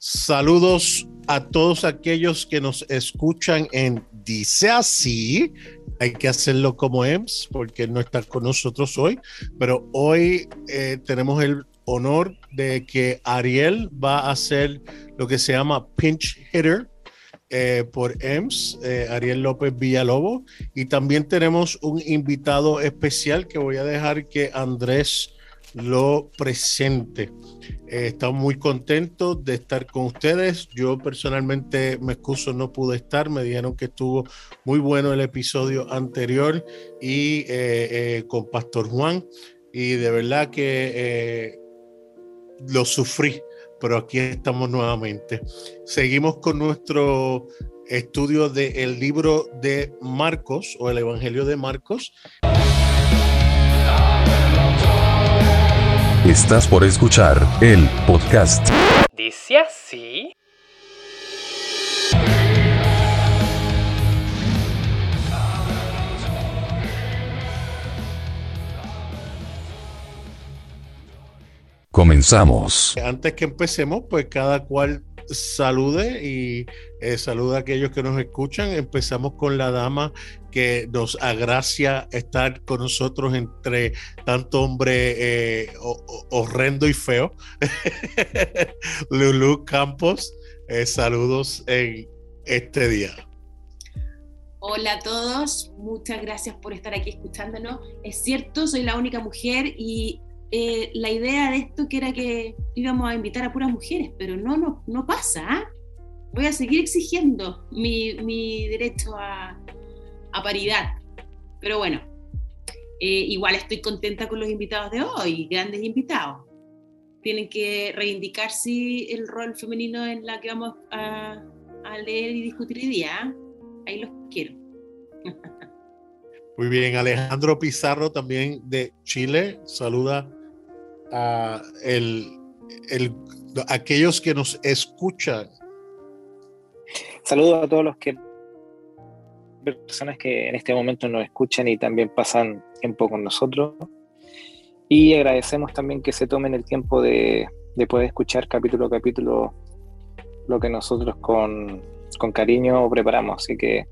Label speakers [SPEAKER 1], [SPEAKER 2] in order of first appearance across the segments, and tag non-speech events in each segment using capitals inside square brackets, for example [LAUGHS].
[SPEAKER 1] Saludos a todos aquellos que nos escuchan en Dice así. Hay que hacerlo como EMS porque no está con nosotros hoy, pero hoy eh, tenemos el honor de que Ariel va a hacer lo que se llama pinch hitter eh, por EMS, eh, Ariel López Villalobos, y también tenemos un invitado especial que voy a dejar que Andrés lo presente. Eh, estamos muy contentos de estar con ustedes. Yo personalmente me excuso, no pude estar. Me dijeron que estuvo muy bueno el episodio anterior y eh, eh, con Pastor Juan. Y de verdad que lo sufrí, pero aquí estamos nuevamente. Seguimos con nuestro estudio del libro de Marcos o el Evangelio de Marcos.
[SPEAKER 2] Estás por escuchar el podcast.
[SPEAKER 3] Dice así.
[SPEAKER 2] Comenzamos.
[SPEAKER 1] Antes que empecemos, pues cada cual salude y eh, saluda a aquellos que nos escuchan. Empezamos con la dama que nos agracia estar con nosotros entre tanto hombre eh, horrendo y feo. [LAUGHS] Lulu Campos, eh, saludos en este día.
[SPEAKER 4] Hola a todos, muchas gracias por estar aquí escuchándonos. Es cierto, soy la única mujer y eh, la idea de esto que era que íbamos a invitar a puras mujeres, pero no, no, no pasa. Voy a seguir exigiendo mi, mi derecho a, a, paridad. Pero bueno, eh, igual estoy contenta con los invitados de hoy, grandes invitados. Tienen que reivindicarse el rol femenino en la que vamos a, a leer y discutir hoy día. ¿ah? Ahí los quiero.
[SPEAKER 1] Muy bien, Alejandro Pizarro también de Chile, saluda a el, el, aquellos que nos escuchan.
[SPEAKER 5] Saludos a todos los que personas que en este momento nos escuchan y también pasan tiempo con nosotros. Y agradecemos también que se tomen el tiempo de, de poder escuchar capítulo a capítulo lo que nosotros con, con cariño preparamos. Así que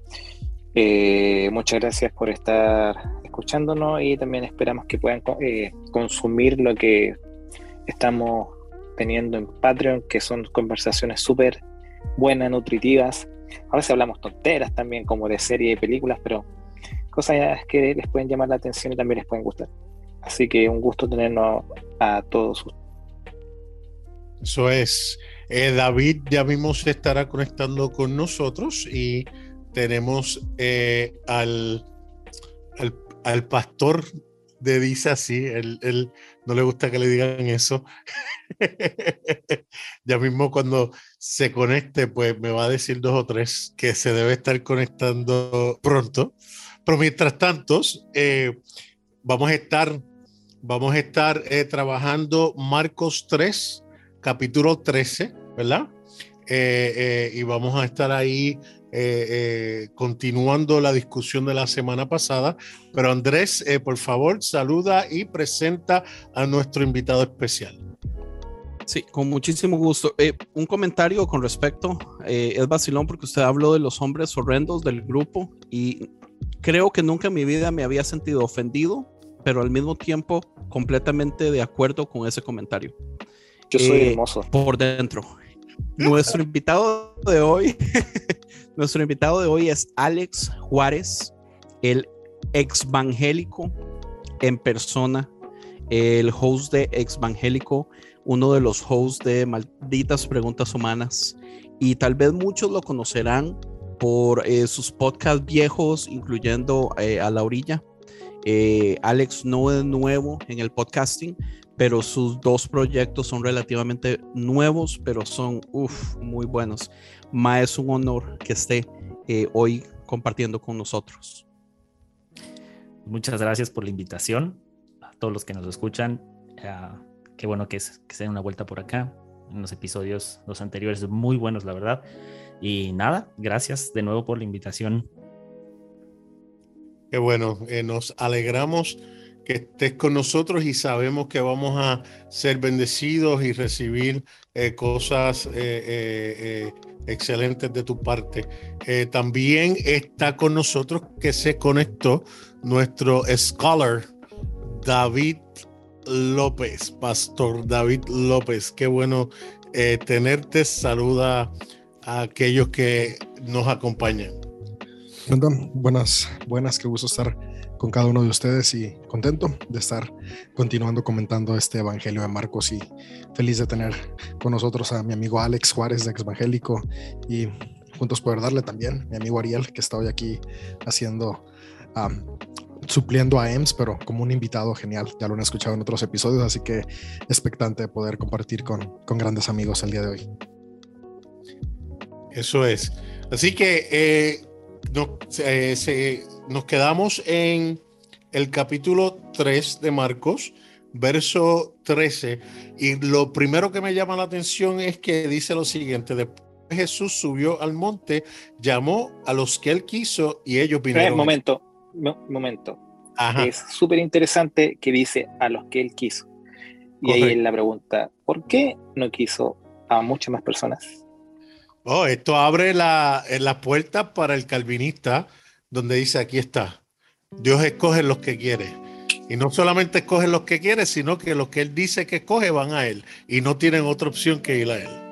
[SPEAKER 5] eh, muchas gracias por estar escuchándonos y también esperamos que puedan eh, consumir lo que estamos teniendo en Patreon, que son conversaciones súper buenas, nutritivas. A veces hablamos tonteras también, como de series y películas, pero cosas que les pueden llamar la atención y también les pueden gustar. Así que un gusto tenernos a todos.
[SPEAKER 1] Eso es. Eh, David ya mismo se estará conectando con nosotros y tenemos eh, al, al, al, pastor de Dice así, él, no le gusta que le digan eso. [LAUGHS] ya mismo cuando se conecte, pues me va a decir dos o tres que se debe estar conectando pronto. Pero mientras tanto, eh, vamos a estar, vamos a estar eh, trabajando Marcos 3, capítulo 13, ¿verdad? Eh, y vamos a estar ahí continuando la discusión de la semana pasada. Pero Andrés, por favor, saluda y presenta a nuestro invitado especial.
[SPEAKER 6] Sí, con muchísimo gusto. Eh, un comentario con respecto, eh, es vacilón porque usted habló de los hombres horrendos del grupo y creo que nunca en mi vida me había sentido ofendido, pero al mismo tiempo completamente de acuerdo con ese comentario.
[SPEAKER 5] Yo soy eh, hermoso.
[SPEAKER 6] Por dentro. Nuestro invitado de hoy, [LAUGHS] nuestro invitado de hoy es Alex Juárez, el exvangélico en persona, el host de Exvangélico uno de los hosts de Malditas Preguntas Humanas. Y tal vez muchos lo conocerán por eh, sus podcasts viejos, incluyendo eh, A la Orilla. Eh, Alex no es nuevo en el podcasting, pero sus dos proyectos son relativamente nuevos, pero son muy buenos. Ma, es un honor que esté hoy compartiendo con nosotros.
[SPEAKER 7] Muchas gracias por la invitación a todos los que nos escuchan qué bueno que, es, que se den una vuelta por acá. En los episodios, los anteriores, muy buenos, la verdad. Y nada, gracias de nuevo por la invitación.
[SPEAKER 1] Qué bueno, eh, nos alegramos que estés con nosotros y sabemos que vamos a ser bendecidos y recibir eh, cosas eh, eh, excelentes de tu parte. También está con nosotros que se conectó nuestro scholar David López, Pastor David López. Qué bueno tenerte. Saluda a aquellos que nos acompañan.
[SPEAKER 8] Buenas, buenas, qué gusto estar con cada uno de ustedes y contento de estar continuando comentando este Evangelio de Marcos y feliz de tener con nosotros a mi amigo Alex Juárez de Evangélico y juntos poder darle también mi amigo Ariel que está hoy aquí haciendo, am, supliendo a EMS, pero como un invitado genial, ya lo han escuchado en otros episodios, así que expectante de poder compartir con, con grandes amigos el día de hoy.
[SPEAKER 1] Eso es. Así que eh, no- se- se- nos quedamos en el capítulo 3 de Marcos, verso 13. Y lo primero que me llama la atención es que dice lo siguiente: después Jesús subió al monte, llamó a los que él quiso y ellos vinieron.
[SPEAKER 5] momento, mo- momento.
[SPEAKER 1] Ajá.
[SPEAKER 5] Es súper interesante que dice a los que él quiso. Y ahí
[SPEAKER 1] Correcto.
[SPEAKER 5] es la pregunta, ¿por qué no quiso a muchas más personas?
[SPEAKER 1] Oh, esto abre la, eh, la puerta para el calvinista, donde dice, aquí está, Dios escoge los que quiere. Y no solamente escoge los que quiere, sino que los que Él dice que escoge van a Él y no tienen otra opción que ir a Él.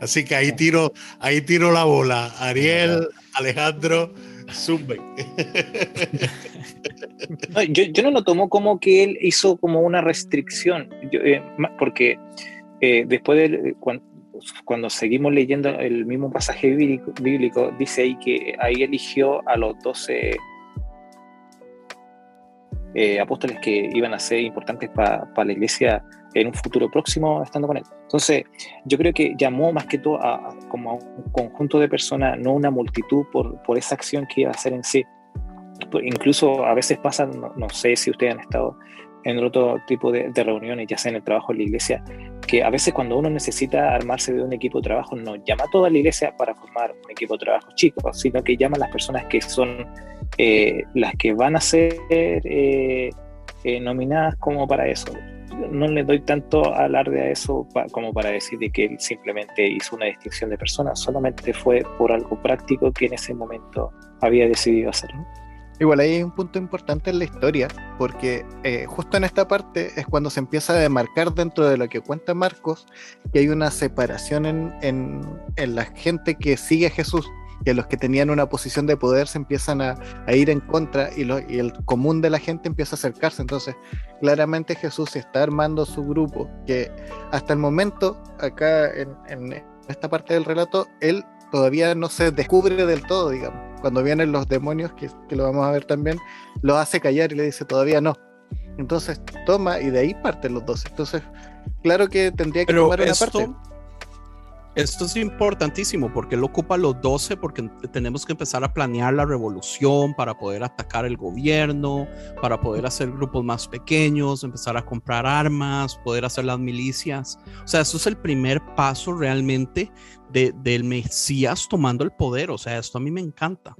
[SPEAKER 1] Así que ahí tiro, ahí tiro la bola. Ariel, Alejandro, zumben.
[SPEAKER 5] No, [LAUGHS] yo, yo no lo tomo como que él hizo como una restricción, eh, porque eh, después de cuando, cuando seguimos leyendo el mismo pasaje bíblico, dice ahí que ahí eligió a los doce eh, apóstoles que iban a ser importantes para la iglesia en un futuro próximo estando con él. Entonces, yo creo que llamó más que todo a, como a un conjunto de personas, no una multitud por, por esa acción que iba a hacer en sí. Incluso a veces pasa, no sé si ustedes han estado en otro tipo de, de reuniones, ya sea en el trabajo en la iglesia, que a veces cuando uno necesita armarse de un equipo de trabajo, no llama a toda la iglesia para formar un equipo de trabajo chico, sino que llama a las personas que son eh, las que van a ser eh, eh, nominadas como para eso. No le doy tanto alarde a eso pa- como para decir de que simplemente hizo una distinción de personas, solamente fue por algo práctico que en ese momento había decidido hacer. ¿no?
[SPEAKER 9] Igual ahí hay un punto importante en la historia, porque eh, justo en esta parte es cuando se empieza a demarcar dentro de lo que cuenta Marcos que hay una separación en, en- en la gente que sigue a Jesús, que los que tenían una posición de poder se empiezan a, a ir en contra y, lo- y el común de la gente empieza a acercarse. Entonces, claramente Jesús está armando su grupo, que hasta el momento, acá en, en esta parte del relato, él todavía no se descubre del todo, digamos. Cuando vienen los demonios, que, que lo vamos a ver también, lo hace callar y le dice todavía no. Entonces toma y de ahí parten los dos. Entonces, claro que tendría que
[SPEAKER 6] Pero
[SPEAKER 9] tomar una
[SPEAKER 6] esto,
[SPEAKER 9] parte.
[SPEAKER 6] esto es importantísimo porque él ocupa los 12 porque tenemos que empezar a planear la revolución para poder atacar el gobierno, para poder hacer grupos más pequeños, empezar a comprar armas, poder hacer las milicias. O sea, eso es el primer paso realmente de, del Mesías tomando el poder. O sea, esto a mí me encanta.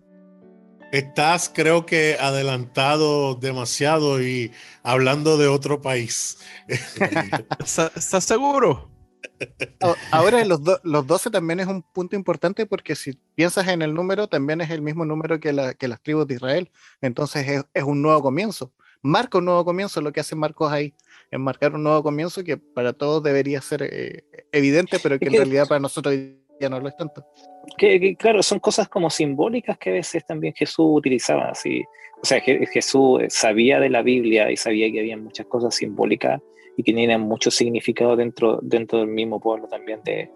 [SPEAKER 1] Estás, creo que, adelantado demasiado y hablando de otro país. [LAUGHS]
[SPEAKER 6] ¿Está- ¿Estás seguro?
[SPEAKER 9] A- [LAUGHS] Ahora los, do- los 12 también es un punto importante porque si piensas en el número, también es el mismo número que, la- que las tribus de Israel. Entonces es, es un nuevo comienzo. Marca un nuevo comienzo, lo que hace Marcos ahí, es marcar un nuevo comienzo que para todos debería ser eh, evidente, pero que en realidad para nosotros ya no lo es tanto.
[SPEAKER 5] Que, que, claro, son cosas como simbólicas que a veces también Jesús utilizaba. Así. O sea, Je- Jesús sabía de la Biblia y sabía que había muchas cosas simbólicas y que tenían mucho significado dentro, dentro del mismo pueblo también de,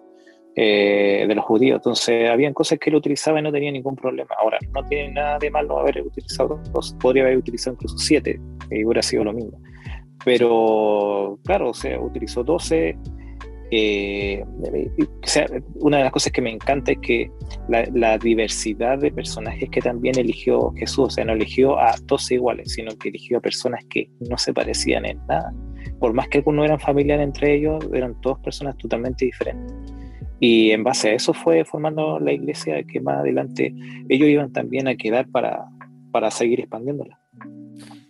[SPEAKER 5] eh, de los judíos. Entonces, habían cosas que él utilizaba y no tenía ningún problema. Ahora, no tiene nada de malo haber utilizado dos, podría haber utilizado incluso siete y hubiera sido lo mismo. Pero, claro, o sea, utilizó 12. eh, una de las cosas que me encanta es que la, la diversidad de personajes que también eligió Jesús, o sea, no eligió a 12 iguales, sino que eligió a personas que no se parecían en nada. Por más que algunos eran familiares entre ellos, eran todas personas totalmente diferentes. Y en base a eso fue formando la iglesia que más adelante ellos iban también a quedar para, para seguir expandiéndola.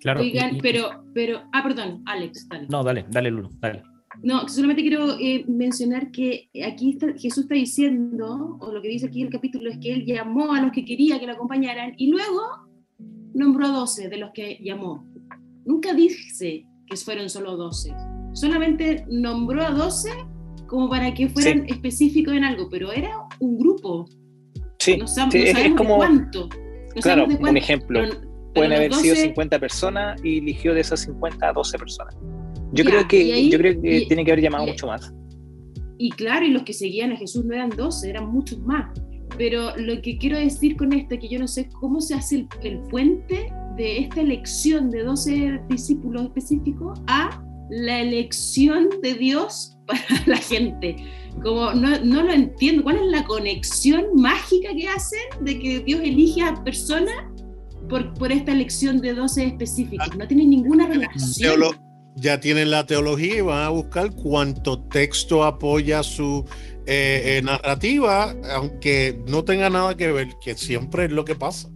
[SPEAKER 7] Claro.
[SPEAKER 4] Oigan,
[SPEAKER 7] y- y-
[SPEAKER 4] pero, pero, ah, perdón, Alex, dale.
[SPEAKER 7] No, dale, dale, Lulu, dale.
[SPEAKER 4] No, solamente quiero eh, mencionar que aquí está- Jesús está diciendo, o lo que dice aquí el capítulo, es que él llamó a los que quería que lo acompañaran y luego nombró a 12 de los que llamó. Nunca dice que fueron solo 12, solamente nombró a 12 como para que fueran específicos en algo, pero era un grupo.
[SPEAKER 5] Sí,
[SPEAKER 4] No, sab-
[SPEAKER 5] sí,
[SPEAKER 4] no
[SPEAKER 5] es- es
[SPEAKER 4] sabemos
[SPEAKER 5] como-
[SPEAKER 4] de cuánto. No
[SPEAKER 5] claro,
[SPEAKER 4] sabemos de
[SPEAKER 5] un
[SPEAKER 4] cuánto,
[SPEAKER 5] ejemplo.
[SPEAKER 4] pero- pero
[SPEAKER 5] Pueden haber sido
[SPEAKER 4] 12
[SPEAKER 5] 50 personas y eligió de esas 50 a 12 personas. Yo
[SPEAKER 4] Ya,
[SPEAKER 5] creo que,
[SPEAKER 4] ahí-
[SPEAKER 5] yo creo que
[SPEAKER 4] y-
[SPEAKER 5] tiene que haber llamado
[SPEAKER 4] y-
[SPEAKER 5] mucho más.
[SPEAKER 4] Y claro, y los que seguían a Jesús no eran 12, eran muchos más. Pero lo que quiero decir con esto es que yo no sé cómo se hace el, el puente de esta elección de 12 discípulos específicos a la elección de Dios [LAUGHS] para la gente. Como no, no lo entiendo. ¿Cuál es la conexión mágica que hacen de que Dios elige a personas por, por esta elección de 12 específicos? No tiene ninguna relación.
[SPEAKER 1] Teolo- ya tienen la teología y van a buscar cuánto texto apoya su eh, eh, narrativa, aunque no tenga nada que ver, que siempre es lo que pasa.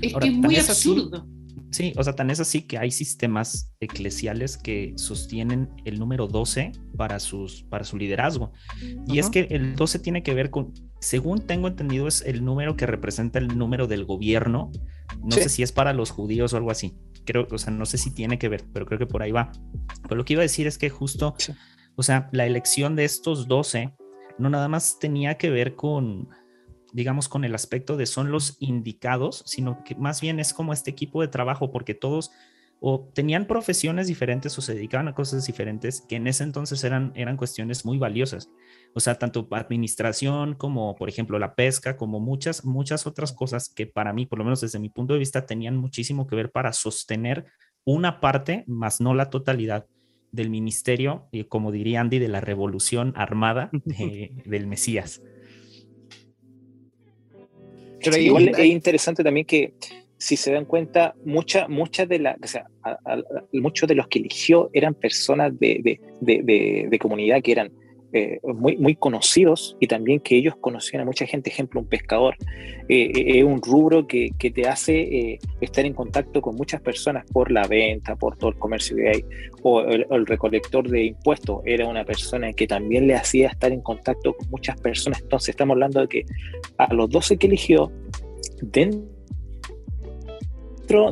[SPEAKER 4] Es
[SPEAKER 7] Ahora,
[SPEAKER 4] que es muy absurdo.
[SPEAKER 7] Sí, o sea, tan es así que hay sistemas eclesiales que sostienen el número 12 para, sus, para su liderazgo. Y es que el 12 tiene que ver con, según tengo entendido, es el número que representa el número del gobierno. No
[SPEAKER 5] Sí.
[SPEAKER 7] sé si es para los judíos o algo así. Creo, o sea, no sé si tiene que ver, pero creo que por ahí va. Pero lo que iba a decir es que justo,
[SPEAKER 5] Sí.
[SPEAKER 7] o sea, la elección de estos 12 no nada más tenía que ver con, digamos, con el aspecto de son los indicados, sino que más bien es como este equipo de trabajo, porque todos o tenían profesiones diferentes o se dedicaban a cosas diferentes que en ese entonces eran, eran cuestiones muy valiosas. O sea, tanto administración como, por ejemplo, la pesca, como muchas, muchas otras cosas que para mí, por lo menos desde mi punto de vista, tenían muchísimo que ver para sostener una parte, más no la totalidad del ministerio, y como diría Andy, de la revolución armada eh, [LAUGHS] del Mesías.
[SPEAKER 5] Pero
[SPEAKER 9] Sí,
[SPEAKER 5] igual es interesante también que, si se dan cuenta, muchas muchas de la, o sea, a- a- muchos de los que eligió eran personas de, de, de, de- comunidad que eran eh, muy, muy conocidos y también que ellos conocían a mucha gente. Ejemplo, un pescador eh, eh, es un rubro que, que te hace eh, estar en contacto con muchas personas por la venta, por todo el comercio que hay. O el, el recolector de impuestos era una persona que también le hacía estar en contacto con muchas personas. Entonces, estamos hablando de que a los 12 que eligió, dentro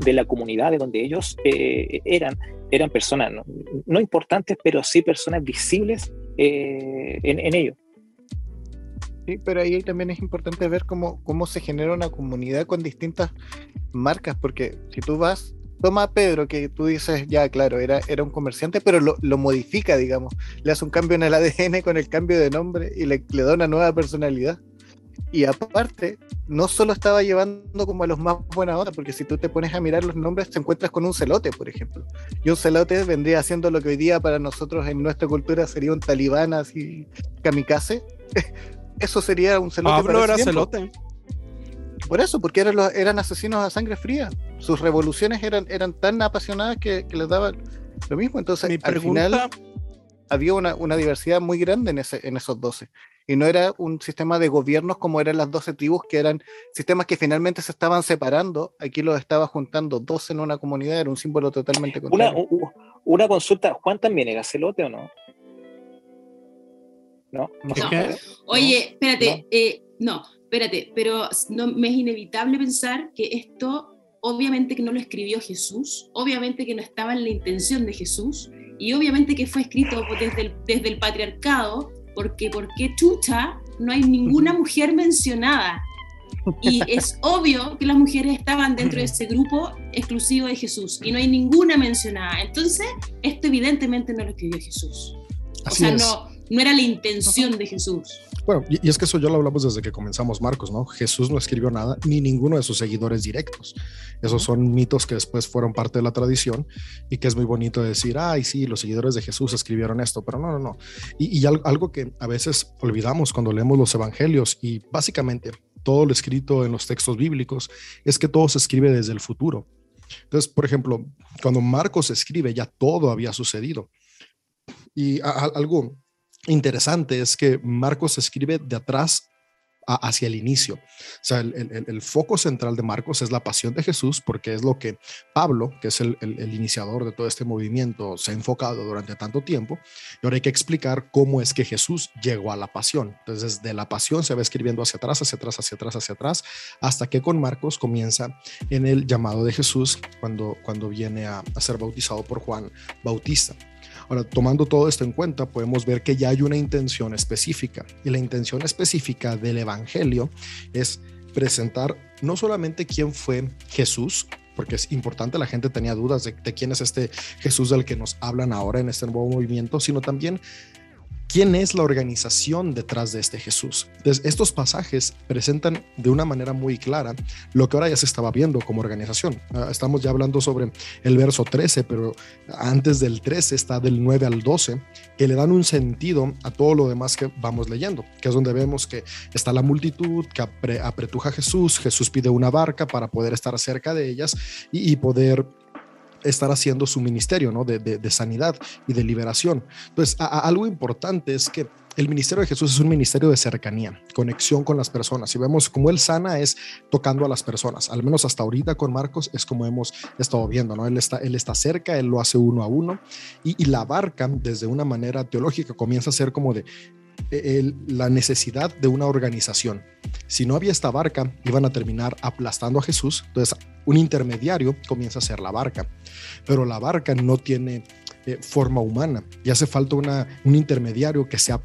[SPEAKER 5] de la comunidad de donde ellos eh, eran, eran personas no, importantes, pero sí personas visibles eh, en, en ello.
[SPEAKER 9] Sí, pero ahí también es importante ver cómo, cómo se genera una comunidad con distintas marcas, porque si tú vas, toma a Pedro, que tú dices, ya, claro, era, era un comerciante, pero lo, lo modifica, digamos, le hace un cambio en el ADN con el cambio de nombre y le, le da una nueva personalidad. Y aparte, no solo estaba llevando como a los más buena onda, porque si tú te pones a mirar los nombres, te encuentras con un celote, por ejemplo. Y un celote vendría haciendo lo que hoy día para nosotros en nuestra cultura sería un talibán así kamikaze. [LAUGHS] Eso sería un celote.
[SPEAKER 6] Pablo
[SPEAKER 9] para
[SPEAKER 6] era celote.
[SPEAKER 9] Por eso, porque eran, los- eran asesinos a sangre fría. Sus revoluciones eran, eran tan apasionadas que, que les daban lo mismo. Entonces,
[SPEAKER 6] Mi
[SPEAKER 9] al
[SPEAKER 6] pregunta,
[SPEAKER 9] final había una, una diversidad muy grande en, ese, en esos 12. Y no era un sistema de gobiernos como eran las 12 tribus, que eran sistemas que finalmente se estaban separando. Aquí los estaba juntando 12 en una comunidad, era un símbolo totalmente
[SPEAKER 5] Una,
[SPEAKER 9] contrario.
[SPEAKER 5] u- una consulta, ¿Juan también era celote o no? ¿No?
[SPEAKER 9] No.
[SPEAKER 6] ¿Qué,
[SPEAKER 4] No.
[SPEAKER 6] qué?
[SPEAKER 4] Oye, espérate, eh, no, espérate, pero no, me es inevitable pensar que esto, obviamente que no lo escribió Jesús, obviamente que no estaba en la intención de Jesús, y obviamente que fue escrito desde el, desde el patriarcado, porque ¿por qué chucha no hay ninguna mujer mencionada? Y [LAUGHS] es obvio que las mujeres estaban dentro de ese grupo exclusivo de Jesús, y no hay ninguna mencionada. Entonces, esto evidentemente no lo escribió Jesús. O sea,
[SPEAKER 8] es.
[SPEAKER 4] no, no era la intención de Jesús.
[SPEAKER 8] Bueno, y, es que eso ya lo hablamos desde que comenzamos Marcos, ¿no? Jesús no escribió nada, ni ninguno de sus seguidores directos. Esos son mitos que después fueron parte de la tradición y que es muy bonito decir, ay, sí, los seguidores de Jesús escribieron esto, pero no, no, no. Y, y al- algo que a veces olvidamos cuando leemos los evangelios y básicamente todo lo escrito en los textos bíblicos es que todo se escribe desde el futuro. Entonces, por ejemplo, cuando Marcos escribe, ya todo había sucedido. Y a- a- algo interesante es que Marcos escribe de atrás hacia el inicio. O sea, el, el, el, foco central de Marcos es la pasión de Jesús, porque es lo que Pablo, que es el, el, iniciador de todo este movimiento, se ha enfocado durante tanto tiempo. Y ahora hay que explicar cómo es que Jesús llegó a la pasión. Entonces, de la pasión se va escribiendo hacia atrás, hacia atrás, hacia atrás, hacia atrás, hasta que con Marcos comienza en el llamado de Jesús cuando, cuando viene a, a ser bautizado por Juan Bautista. Ahora, tomando todo esto en cuenta, podemos ver que ya hay una intención específica. Y la intención específica del Evangelio es presentar no solamente quién fue Jesús, porque es importante, la gente tenía dudas de, de, quién es este Jesús del que nos hablan ahora en este nuevo movimiento, sino también quién es la organización detrás de este Jesús. Estos pasajes presentan de una manera muy clara lo que ahora ya se estaba viendo como organización. Uh, estamos ya hablando sobre el verso 13, pero antes del 13 está del 9 al 12, que le dan un sentido a todo lo demás que vamos leyendo, que es donde vemos que está la multitud que apre apretuja a Jesús, Jesús pide una barca para poder estar cerca de ellas y poder estar haciendo su ministerio ¿no? de, de, sanidad y de liberación. Entonces, a, algo importante es que el ministerio de Jesús es un ministerio de cercanía, conexión con las personas. Y vemos cómo Él sana es tocando a las personas. Al menos hasta ahorita con Marcos es como hemos estado viendo, ¿no? Él está, él está cerca, Él lo hace uno a uno. Y, y la barca, desde una manera teológica, comienza a ser como de, la necesidad de una organización. Si no había esta barca, iban a terminar aplastando a Jesús. Entonces, un intermediario comienza a ser la barca. Pero la barca no tiene eh, forma humana y hace falta un intermediario que sea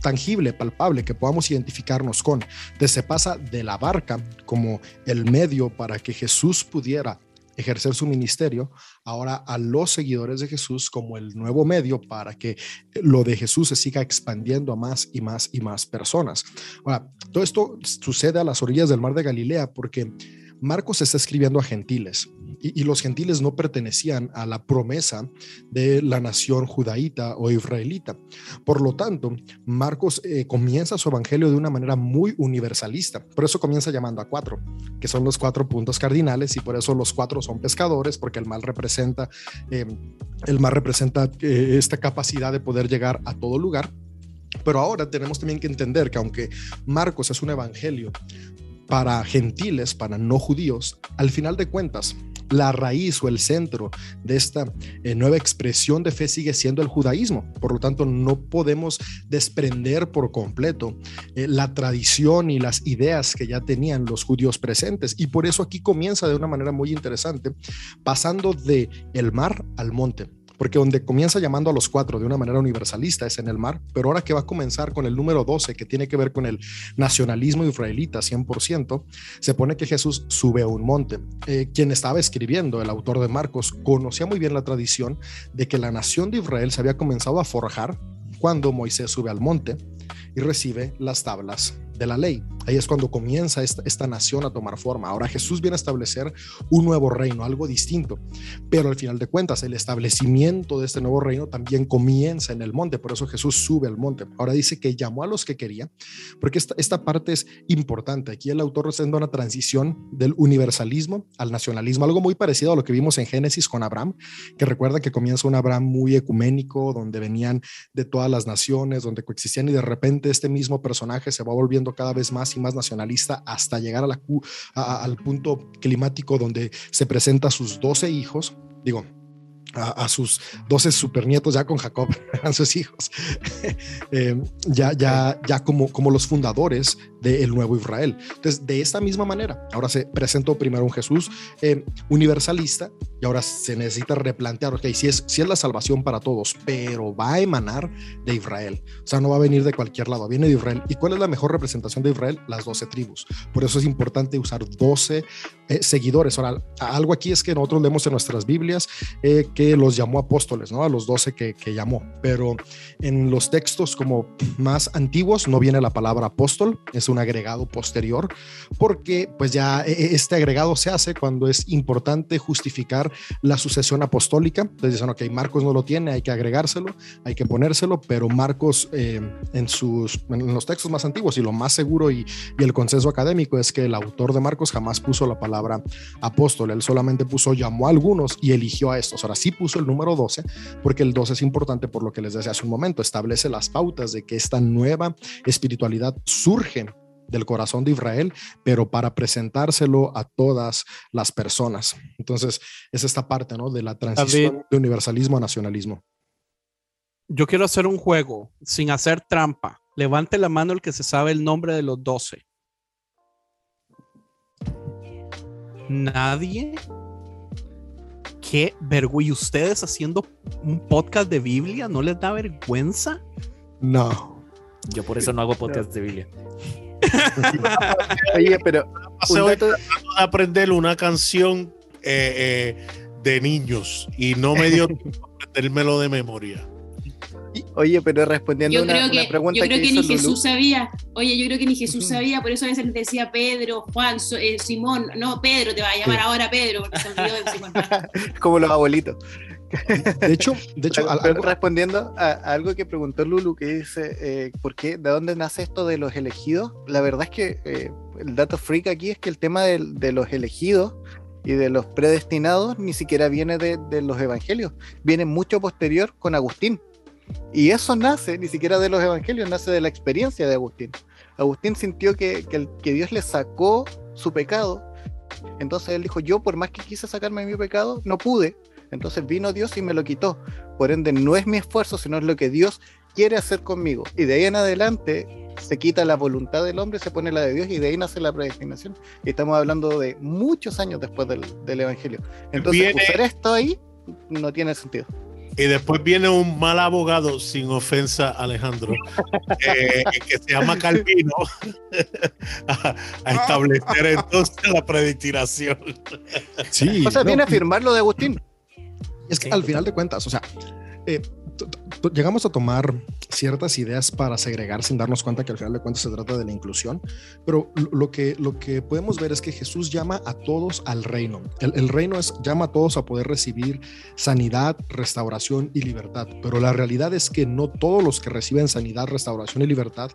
[SPEAKER 8] tangible, palpable, que podamos identificarnos con. Entonces se pasa de la barca como el medio para que Jesús pudiera ejercer su ministerio ahora a los seguidores de Jesús como el nuevo medio para que lo de Jesús se siga expandiendo a más y más y más personas. Ahora, todo esto sucede a las orillas del mar de Galilea porque Marcos está escribiendo a gentiles y, los gentiles no pertenecían a la promesa de la nación judaíta o israelita. Por lo tanto, Marcos eh, comienza su evangelio de una manera muy universalista. Por eso comienza llamando a cuatro, que son los cuatro puntos cardinales y por eso los cuatro son pescadores, porque el mal representa, eh, el mar representa eh, esta capacidad de poder llegar a todo lugar. Pero ahora tenemos también que entender que aunque Marcos es un evangelio para gentiles, para no judíos, al final de cuentas, la raíz o el centro de esta eh, nueva expresión de fe sigue siendo el judaísmo. Por lo tanto, no podemos desprender por completo eh, la tradición y las ideas que ya tenían los judíos presentes. Y por eso aquí comienza de una manera muy interesante, pasando de el mar al monte porque donde comienza llamando a los cuatro de una manera universalista es en el mar, pero ahora que va a comenzar con el número 12, que tiene que ver con el nacionalismo israelita 100%, se pone que Jesús sube a un monte. Eh, quien estaba escribiendo, el autor de Marcos, conocía muy bien la tradición de que la nación de Israel se había comenzado a forjar cuando Moisés sube al monte y recibe las tablas de la ley. Ahí es cuando comienza esta, esta, nación a tomar forma. Ahora Jesús viene a establecer un nuevo reino, algo distinto. Pero al final de cuentas, el establecimiento de este nuevo reino también comienza en el monte. Por eso Jesús sube al monte. Ahora dice que llamó a los que quería, porque esta, esta parte es importante. Aquí el autor está haciendo una transición del universalismo al nacionalismo, algo muy parecido a lo que vimos en Génesis con Abraham, que recuerda que comienza un Abraham muy ecuménico, donde venían de todas las naciones, donde coexistían y de repente este mismo personaje se va volviendo cada vez más y más nacionalista hasta llegar al punto climático donde se presenta sus 12 hijos, digo, a, a, sus 12 supernietos ya con Jacob, [LAUGHS] eran sus hijos, [LAUGHS] eh, ya, ya, ya como, como los fundadores del nuevo Israel. Entonces, de esta misma manera, ahora se presentó primero un Jesús eh, universalista y ahora se necesita replantear, ok, si es, si es la salvación para todos, pero va a emanar de Israel, o sea, no va a venir de cualquier lado, viene de Israel. ¿Y cuál es la mejor representación de Israel? Las 12 tribus. Por eso es importante usar 12 eh, seguidores. Ahora, algo aquí es que nosotros leemos en nuestras Biblias eh, que los llamó apóstoles, ¿no? A los 12 que, que llamó, pero en los textos como más antiguos no viene la palabra apóstol, es un agregado posterior, porque pues ya este agregado se hace cuando es importante justificar la sucesión apostólica. Entonces dicen, ok, Marcos no lo tiene, hay que agregárselo, hay que ponérselo, pero Marcos eh, en, sus, en los textos más antiguos y lo más seguro y, y, el consenso académico es que el autor de Marcos jamás puso la palabra apóstol, él solamente puso llamó a algunos y eligió a estos. Ahora sí puso el número 12 porque el 12 es importante por lo que les decía hace un momento, establece las pautas de que esta nueva espiritualidad surge del corazón de Israel, pero para presentárselo a todas las personas. Entonces, es esta parte, ¿no? De la transición de universalismo a nacionalismo.
[SPEAKER 6] Yo quiero hacer un juego sin hacer trampa. Levante la mano el que se sabe el nombre de los 12. Nadie. Qué vergüenza. ¿Y ustedes haciendo un podcast de Biblia? ¿No les da vergüenza?
[SPEAKER 8] No.
[SPEAKER 7] Yo por eso no hago podcast de Biblia. [LAUGHS]
[SPEAKER 9] Oye, pero
[SPEAKER 1] tratando de aprender una canción eh, eh, de niños y no me dio tiempo a aprendérmelo de memoria.
[SPEAKER 9] Oye, pero respondiendo
[SPEAKER 4] Yo
[SPEAKER 9] una,
[SPEAKER 4] creo
[SPEAKER 9] una
[SPEAKER 4] que,
[SPEAKER 9] pregunta
[SPEAKER 4] yo creo que,
[SPEAKER 9] hizo
[SPEAKER 4] ni
[SPEAKER 9] Lulú,
[SPEAKER 4] Jesús sabía. Oye, yo creo que ni Jesús sabía, por eso a veces decía Pedro, Juan, So- eh, Simón. No, Pedro, te va a llamar ahora Pedro, porque se olvidó de Simón. [LAUGHS]
[SPEAKER 9] como los abuelitos.
[SPEAKER 8] De hecho, de hecho, [LAUGHS] al-
[SPEAKER 9] Pero
[SPEAKER 8] algo-
[SPEAKER 9] respondiendo a, a algo que preguntó Lulu, que dice, eh, ¿por qué? ¿De dónde nace esto de los elegidos? La verdad es que eh, el dato freak aquí es que el tema de, los elegidos y de los predestinados ni siquiera viene de, de los evangelios, viene mucho posterior con Agustín. Y eso nace ni siquiera de los evangelios, nace de la experiencia de Agustín. Agustín sintió que, que Dios le sacó su pecado, entonces él dijo, yo por más que quise sacarme mi pecado, no pude, entonces vino Dios y me lo quitó. Por ende, no es mi esfuerzo, sino es lo que Dios quiere hacer conmigo. Y de ahí en adelante se quita la voluntad del hombre, se pone la de Dios y de ahí nace la predestinación. Y estamos hablando de muchos años después del, del Evangelio. Entonces,
[SPEAKER 1] Viene-
[SPEAKER 9] usar esto ahí no tiene sentido.
[SPEAKER 1] Y después viene un mal abogado, sin ofensa, Alejandro, eh, que se llama Calvino, [LAUGHS] a, a establecer entonces la predestinación.
[SPEAKER 8] sí,
[SPEAKER 9] O sea,
[SPEAKER 8] no,
[SPEAKER 9] viene a afirmar lo de Agustín.
[SPEAKER 8] Es que
[SPEAKER 7] Sí,
[SPEAKER 8] al final de cuentas, o sea, eh, llegamos a tomar ciertas ideas para segregar sin darnos cuenta que al final de cuentas se trata de la inclusión, pero lo, que, lo que podemos ver es que Jesús llama a todos al reino. El, reino es, llama a todos a poder recibir sanidad, restauración y libertad, pero la realidad es que no todos los que reciben sanidad, restauración y libertad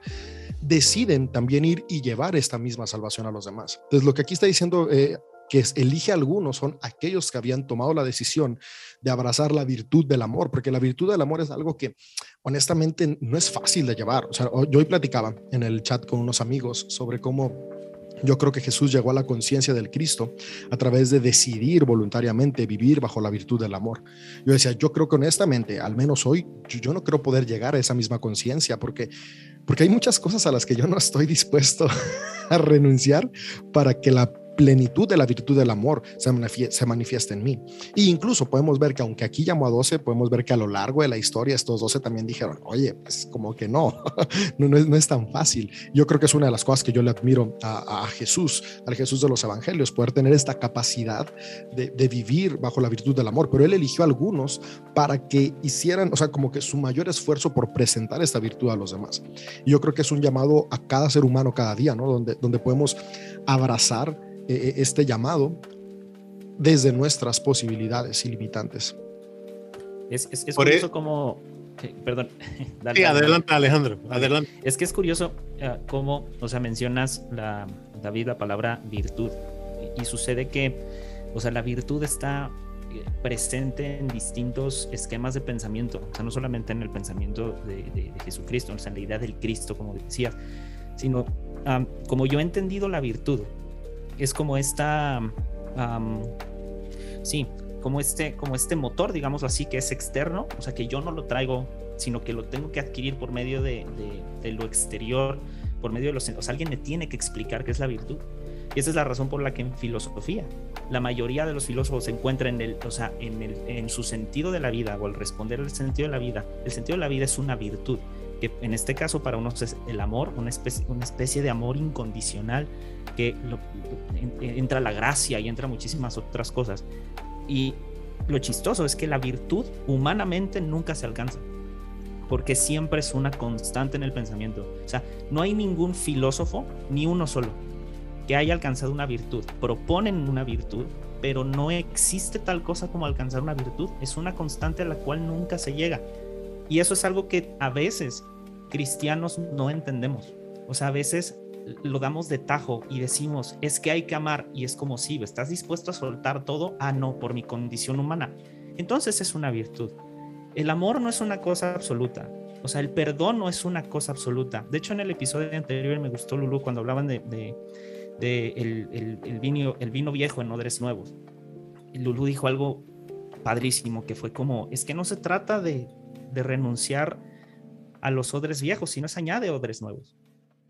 [SPEAKER 8] deciden también ir y llevar esta misma salvación a los demás. Entonces, lo que aquí está diciendo... eh, que elige a algunos son aquellos que habían tomado la decisión de abrazar la virtud del amor, porque la virtud del amor es algo que honestamente no es fácil de llevar. O sea, yo hoy platicaba en el chat con unos amigos sobre cómo yo creo que Jesús llegó a la conciencia del Cristo a través de decidir voluntariamente vivir bajo la virtud del amor. Yo decía, yo creo que honestamente, al menos hoy, yo, yo no creo poder llegar a esa misma conciencia porque, porque hay muchas cosas a las que yo no estoy dispuesto [LAUGHS] a renunciar para que la plenitud de la virtud del amor se, manifie- se manifiesta en mí. E incluso podemos ver que aunque aquí llamó a 12, podemos ver que a lo largo de la historia estos 12 también dijeron, oye, pues como que no, [LAUGHS] no, no, es, no es tan fácil. Yo creo que es una de las cosas que yo le admiro a, a Jesús, al Jesús de los evangelios, poder tener esta capacidad de, de vivir bajo la virtud del amor, pero él eligió a algunos para que hicieran, o sea, como que su mayor esfuerzo por presentar esta virtud a los demás. Y yo creo que es un llamado a cada ser humano cada día, ¿no? Donde, donde podemos abrazar eh, este llamado desde nuestras posibilidades ilimitantes.
[SPEAKER 7] Es, es, curioso
[SPEAKER 1] e-
[SPEAKER 7] como. eh, perdón. [LAUGHS] Dale,
[SPEAKER 1] Sí,
[SPEAKER 7] dale.
[SPEAKER 1] adelante, Alejandro, adelante.
[SPEAKER 7] Es que es curioso eh, cómo, o sea, mencionas la, David, la palabra virtud. Y, y sucede que, o sea, la virtud está eh, presente en distintos esquemas de pensamiento. O sea, no solamente en el pensamiento de, de- de Jesucristo, o sea, en la idea del Cristo, como decías, sino como yo he entendido la virtud, es como esta. sí, como este, como este motor, digamos así, que es externo, o sea, que yo no lo traigo, sino que lo tengo que adquirir por medio de, de- lo exterior, por medio de los... O sea, alguien me tiene que explicar qué es la virtud. Y esa es la razón por la que en filosofía la mayoría de los filósofos se encuentran en, el, o sea, en, el, en su sentido de la vida o el responder al sentido de la vida. El sentido de la vida es una virtud, que en este caso para unos es el amor, una especie, de amor incondicional, que entra la gracia y entra muchísimas otras cosas. Y lo chistoso es que la virtud humanamente nunca se alcanza, porque siempre es una constante en el pensamiento. O sea, no hay ningún filósofo, ni uno solo, que haya alcanzado una virtud. Proponen una virtud, pero no existe tal cosa como alcanzar una virtud. Es una constante a la cual nunca se llega. Y eso es algo que a veces cristianos no entendemos. O sea, a veces lo damos de tajo y decimos, es que hay que amar. Y es como si, ¿estás dispuesto a soltar todo? Ah, no, por mi condición humana. entonces es una virtud. El amor no es una cosa absoluta. O sea, el perdón no es una cosa absoluta. De hecho, en el episodio anterior me gustó Lulu cuando hablaban de, de, el, el, el, vino, el vino viejo en odres nuevos. Lulu dijo algo padrísimo que fue como, es que no se trata de, de renunciar a los odres viejos, sino es añade odres nuevos.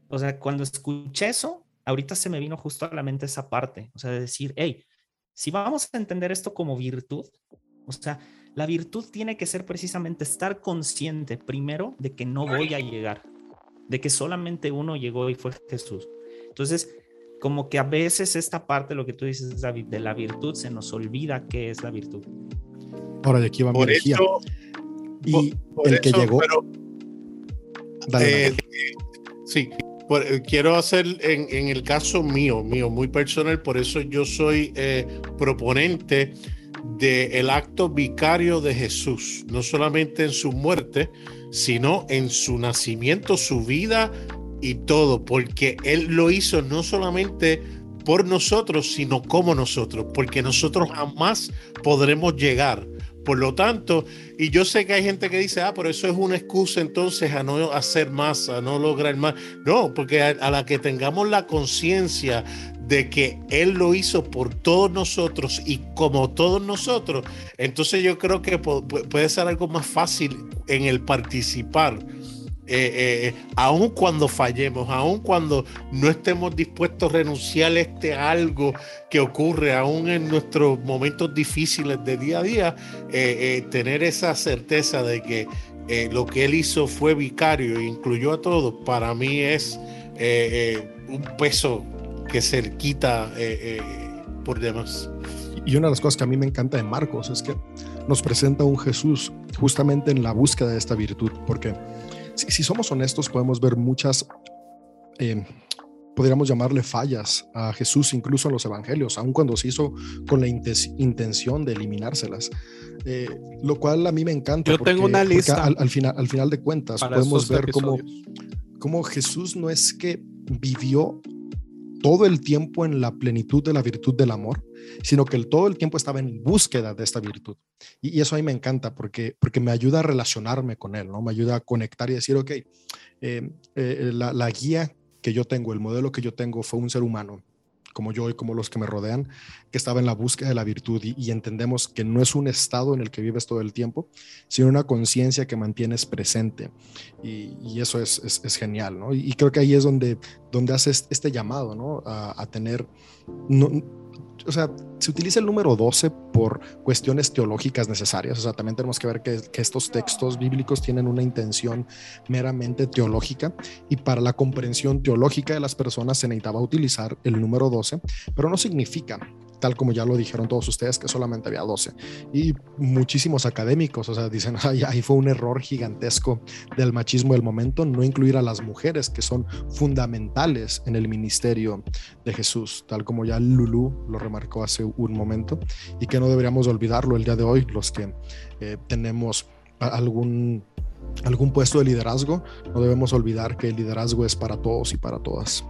[SPEAKER 7] O sea, cuando escuché eso, ahorita se me vino justo a la mente esa parte, o sea, de decir, hey, si vamos a entender esto como virtud, o sea, la virtud tiene que ser precisamente estar consciente primero de que no voy a llegar, de que solamente uno llegó y fue Jesús. Entonces, como que a veces esta parte, lo que tú dices David, de la virtud, se nos olvida qué es la virtud.
[SPEAKER 8] Ahora de aquí va mi
[SPEAKER 1] Por
[SPEAKER 8] energía. Y
[SPEAKER 1] por- por
[SPEAKER 8] el que llegó.
[SPEAKER 1] pero, eh, sí, por- eh, quiero hacer en, en el caso mío, mío, muy personal, por eso yo soy eh, proponente del acto vicario de Jesús, no solamente en su muerte, sino en su nacimiento, su vida y todo, porque Él lo hizo no solamente por nosotros, sino como nosotros, porque nosotros jamás podremos llegar. Por lo tanto, y yo sé que hay gente que dice, ah, pero eso es una excusa entonces a no hacer más, a no lograr más. No, porque a, la que tengamos la conciencia de que Él lo hizo por todos nosotros y como todos nosotros, entonces yo creo que pu- pu- puede ser algo más fácil en el participar. Eh, eh, aun cuando fallemos, aun cuando no estemos dispuestos a renunciar a este algo que ocurre, aún en nuestros momentos difíciles de día a día, eh, eh, tener esa certeza de que lo que él hizo fue vicario e incluyó a todos, para mí es un peso que se quita por demás.
[SPEAKER 8] Y una de las cosas que a mí me encanta de Marcos es que nos presenta un Jesús justamente en la búsqueda de esta virtud, porque si, si somos honestos podemos ver muchas, eh, podríamos llamarle fallas a Jesús incluso en los evangelios, aun cuando se hizo con la intención de eliminárselas, Eh, lo cual a mí me encanta.
[SPEAKER 6] Yo tengo una lista
[SPEAKER 8] al, al final, al final de cuentas podemos ver cómo cómo Jesús no es que vivió todo el tiempo en la plenitud de la virtud del amor, sino que todo el tiempo estaba en búsqueda de esta virtud. Y, y eso a mí me encanta porque, porque me ayuda a relacionarme con él, ¿no? Me ayuda a conectar y decir, ok, eh, eh, la, la guía que yo tengo, el modelo que yo tengo fue un ser humano como yo y como los que me rodean, que estaba en la búsqueda de la virtud y, entendemos que no es un estado en el que vives todo el tiempo, sino una conciencia que mantienes presente. Y, eso es, genial, ¿no? Y, creo que ahí es donde, donde haces este llamado, ¿no? A, tener, o sea, se utiliza el número 12 por cuestiones teológicas necesarias, o sea, también tenemos que ver que, que estos textos bíblicos tienen una intención meramente teológica y para la comprensión teológica de las personas se necesitaba utilizar el número 12, pero no significa tal como ya lo dijeron todos ustedes, que solamente había 12. Y muchísimos académicos, o sea, dicen, [LAUGHS] Ay, ahí fue un error gigantesco del machismo del momento, no incluir a las mujeres, que son fundamentales en el ministerio de Jesús, tal como ya Lulu lo remarcó hace un momento, y que no deberíamos olvidarlo el día de hoy, los que eh, tenemos algún algún puesto de liderazgo, no debemos olvidar que el liderazgo es para todos y para todas.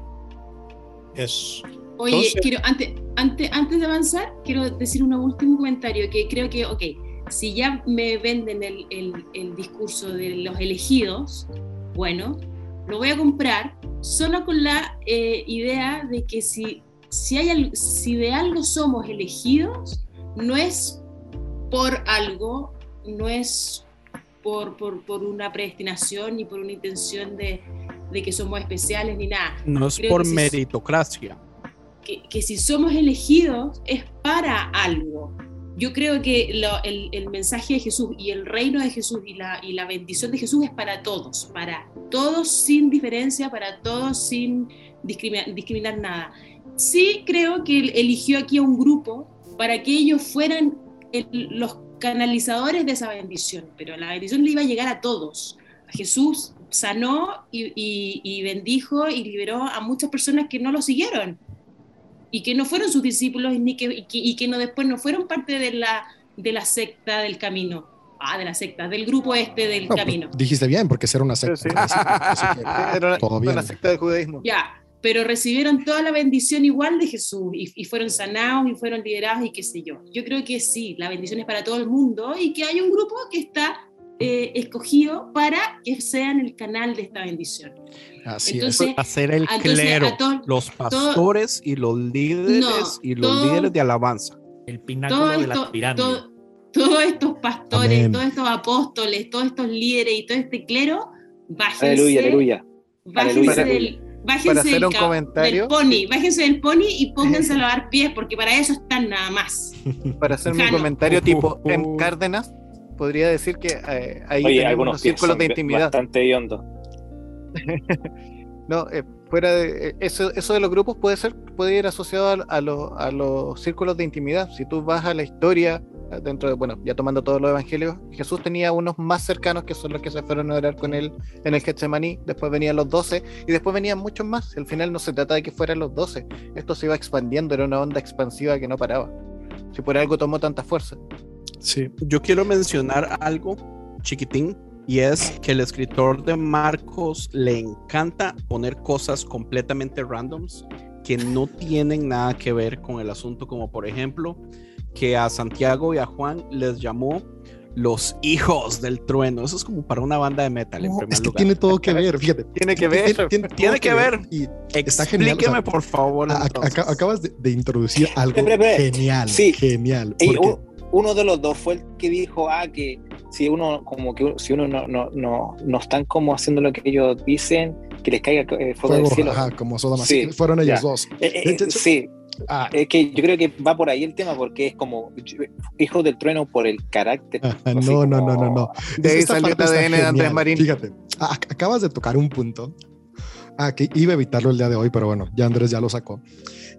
[SPEAKER 1] Es,
[SPEAKER 4] Oye,
[SPEAKER 1] Entonces-
[SPEAKER 4] quiero, antes, antes, antes de avanzar, quiero decir un último comentario que creo que, ok, si ya me venden el, el- el discurso de los elegidos, bueno, lo voy a comprar solo con la eh, idea de que si, si, hay, si de algo somos elegidos, no es por algo, no es por, por, por una predestinación ni por una intención de, de que somos especiales ni nada
[SPEAKER 6] No es
[SPEAKER 4] Creo
[SPEAKER 6] por
[SPEAKER 4] sí. Que, si somos elegidos es para algo. Yo creo que el, mensaje de Jesús y el reino de Jesús y la, y la bendición de Jesús es para todos, para todos sin diferencia, para todos sin discriminar, nada. Sí creo que él eligió aquí a un grupo para que ellos fueran los canalizadores de esa bendición, pero la bendición le iba a llegar a todos. Jesús sanó y bendijo y liberó a muchas personas que no lo siguieron y que no fueron sus discípulos ni que, y que, y que no después no fueron parte de la, de la secta del camino. Ah, de la secta, del grupo este del
[SPEAKER 8] No, pues,
[SPEAKER 4] camino.
[SPEAKER 8] dijiste bien, porque era una secta.
[SPEAKER 9] Sí, sí. [LAUGHS] Era
[SPEAKER 8] bien.
[SPEAKER 9] una secta del judaísmo.
[SPEAKER 4] Ya, pero recibieron toda la bendición igual de Jesús y, y fueron sanados y fueron liderados y qué sé yo. Yo creo que sí, la bendición es para todo el mundo y que hay un grupo que está eh, escogido para que sean el canal de esta bendición.
[SPEAKER 8] Así
[SPEAKER 4] Entonces,
[SPEAKER 6] Hacer el
[SPEAKER 4] entonces,
[SPEAKER 6] clero, los pastores y los líderes
[SPEAKER 4] No,
[SPEAKER 6] y los
[SPEAKER 4] todo-
[SPEAKER 6] líderes de alabanza.
[SPEAKER 7] El pináculo de la pirámide.
[SPEAKER 4] todo- todos estos pastores,
[SPEAKER 8] Amén.
[SPEAKER 4] todos estos apóstoles, todos estos líderes y todo este clero, bájense,
[SPEAKER 5] Aleluya, aleluya.
[SPEAKER 4] bájense
[SPEAKER 5] Aleluya.
[SPEAKER 4] del, bájense
[SPEAKER 9] Para hacer
[SPEAKER 4] del
[SPEAKER 9] un comentario.
[SPEAKER 4] del pony, bájense del pony y pónganse a [LAUGHS] lavar pies, porque para eso están nada más.
[SPEAKER 9] Para hacer mi
[SPEAKER 4] Jano.
[SPEAKER 9] comentario tipo en Cárdenas, podría decir que eh, ahí
[SPEAKER 5] Oye,
[SPEAKER 9] tenemos
[SPEAKER 5] algunos
[SPEAKER 9] los
[SPEAKER 5] pies
[SPEAKER 9] círculos de intimidad.
[SPEAKER 5] bastante hondos. [LAUGHS]
[SPEAKER 9] No, eh, fuera de eh, eso, eso de los grupos puede ser, puede ir asociado a, lo- a los círculos de intimidad. Si tú vas a la historia eh, dentro de, bueno, ya tomando todos los evangelios, Jesús tenía unos más cercanos que son los que se fueron a orar con él en el Getsemaní, después venían los doce y después venían muchos más. Al final no se trata de que fueran los doce, esto se iba expandiendo, era una onda expansiva que no paraba. Si por algo tomó tanta fuerza.
[SPEAKER 8] Sí,
[SPEAKER 6] Yo quiero mencionar algo chiquitín y es que el escritor de Marcos le encanta poner cosas completamente randoms que no tienen nada que ver con el asunto, como por ejemplo que a Santiago y a Juan les llamó los hijos del trueno. Eso es como para una banda de metal en
[SPEAKER 8] No,
[SPEAKER 6] primer
[SPEAKER 8] es que
[SPEAKER 6] lugar.
[SPEAKER 8] tiene todo que ver, fíjate.
[SPEAKER 9] Tiene que ver.
[SPEAKER 8] Tiene, tiene
[SPEAKER 6] Tiene
[SPEAKER 8] todo
[SPEAKER 6] que ver.
[SPEAKER 8] Y está genial. o sea,
[SPEAKER 6] Explíqueme, por favor.
[SPEAKER 8] a- acabas de, de introducir algo genial,
[SPEAKER 5] Sí.
[SPEAKER 8] genial.
[SPEAKER 5] Ey, uno de los dos fue el que dijo, ah, que si uno como que si uno no, no, no, no están como haciendo lo que ellos dicen, que les caiga eh, fuego,
[SPEAKER 8] fuego,
[SPEAKER 5] del cielo.
[SPEAKER 8] ajá, como Sodoma.
[SPEAKER 5] Sí,
[SPEAKER 8] fueron ellos
[SPEAKER 5] ya.
[SPEAKER 8] dos.
[SPEAKER 5] Eh, eh, sí,
[SPEAKER 8] Ah,
[SPEAKER 5] es que yo creo que va por ahí el tema porque es como hijo del trueno por el carácter. [LAUGHS]
[SPEAKER 8] Ajá,
[SPEAKER 5] así
[SPEAKER 8] no, no, no,
[SPEAKER 5] como-
[SPEAKER 8] no, no.
[SPEAKER 9] De ahí salió el ADN de Andrés. Marín.
[SPEAKER 8] Fíjate, acabas de tocar un punto. Ah, que iba a evitarlo el día de hoy, pero bueno, ya Andrés ya lo sacó.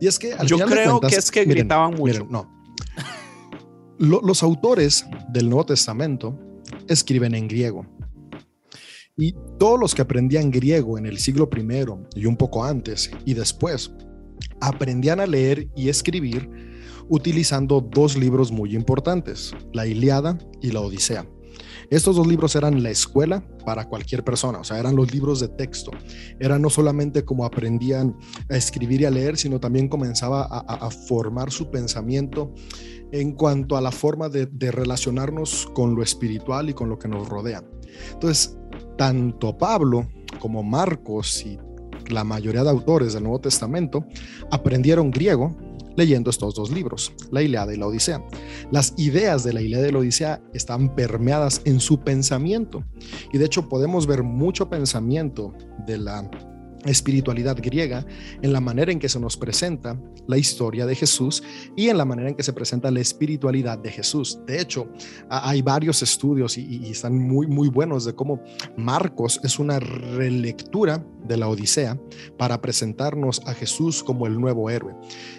[SPEAKER 8] Y es que al
[SPEAKER 6] Yo
[SPEAKER 8] final de
[SPEAKER 6] creo
[SPEAKER 8] cuentas-
[SPEAKER 6] que es que
[SPEAKER 8] miren,
[SPEAKER 6] gritaban mucho.
[SPEAKER 8] miren, no. [LAUGHS] Lo- los autores del Nuevo Testamento escriben en griego. Y todos los que aprendían griego en el siglo primero y un poco antes y después aprendían a leer y escribir utilizando dos libros muy importantes, la Iliada y la Odisea. Estos dos libros eran la escuela para cualquier persona, o sea, eran los libros de texto. Era no solamente como aprendían a escribir y a leer, sino también comenzaba a formar su pensamiento en cuanto a la forma de, relacionarnos con lo espiritual y con lo que nos rodea. Entonces, tanto Pablo como Marcos y la mayoría de autores del Nuevo Testamento aprendieron griego leyendo estos dos libros, la Ilíada y la Odisea. Las ideas de la Ilíada y la Odisea están permeadas en su pensamiento y de hecho podemos ver mucho pensamiento de la espiritualidad griega en la manera en que se nos presenta la historia de Jesús y en la manera en que se presenta la espiritualidad de Jesús. De hecho, hay varios estudios y, y están muy, muy buenos de cómo Marcos es una relectura de la Odisea para presentarnos a Jesús como el nuevo héroe.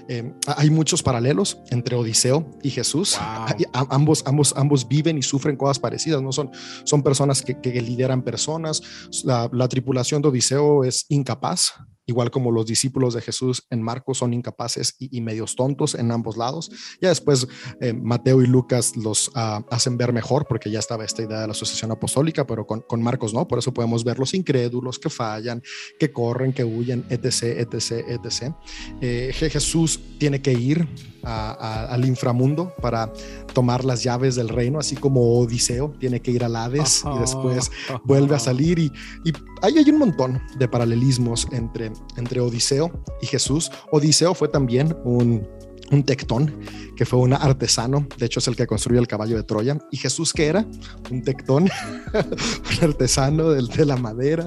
[SPEAKER 8] Eh, hay muchos paralelos entre Odiseo y Jesús.
[SPEAKER 6] Wow.
[SPEAKER 8] A- ambos, ambos, ambos viven y sufren cosas parecidas, no son, son personas que, que lideran personas. La, la tripulación de Odiseo es incapaz, capaz? Igual como los discípulos de Jesús en Marcos son incapaces y, y medios tontos en ambos lados. Ya después eh, Mateo y Lucas los ah, hacen ver mejor porque ya estaba esta idea de la asociación apostólica, pero con, con Marcos no, por eso podemos ver los incrédulos que fallan, que corren, que huyen, etc., etc., etc. Eh, Je- Jesús tiene que ir a- a- al inframundo para tomar las llaves del reino, así como Odiseo tiene que ir al Hades y después vuelve a salir y, y ahí hay un montón de paralelismos entre, entre Odiseo y Jesús. Odiseo fue también un, un tectón, que fue un artesano, de hecho es el que construyó el caballo de Troya. ¿Y Jesús qué era? Un tectón, [LAUGHS] un artesano del- de, la madera.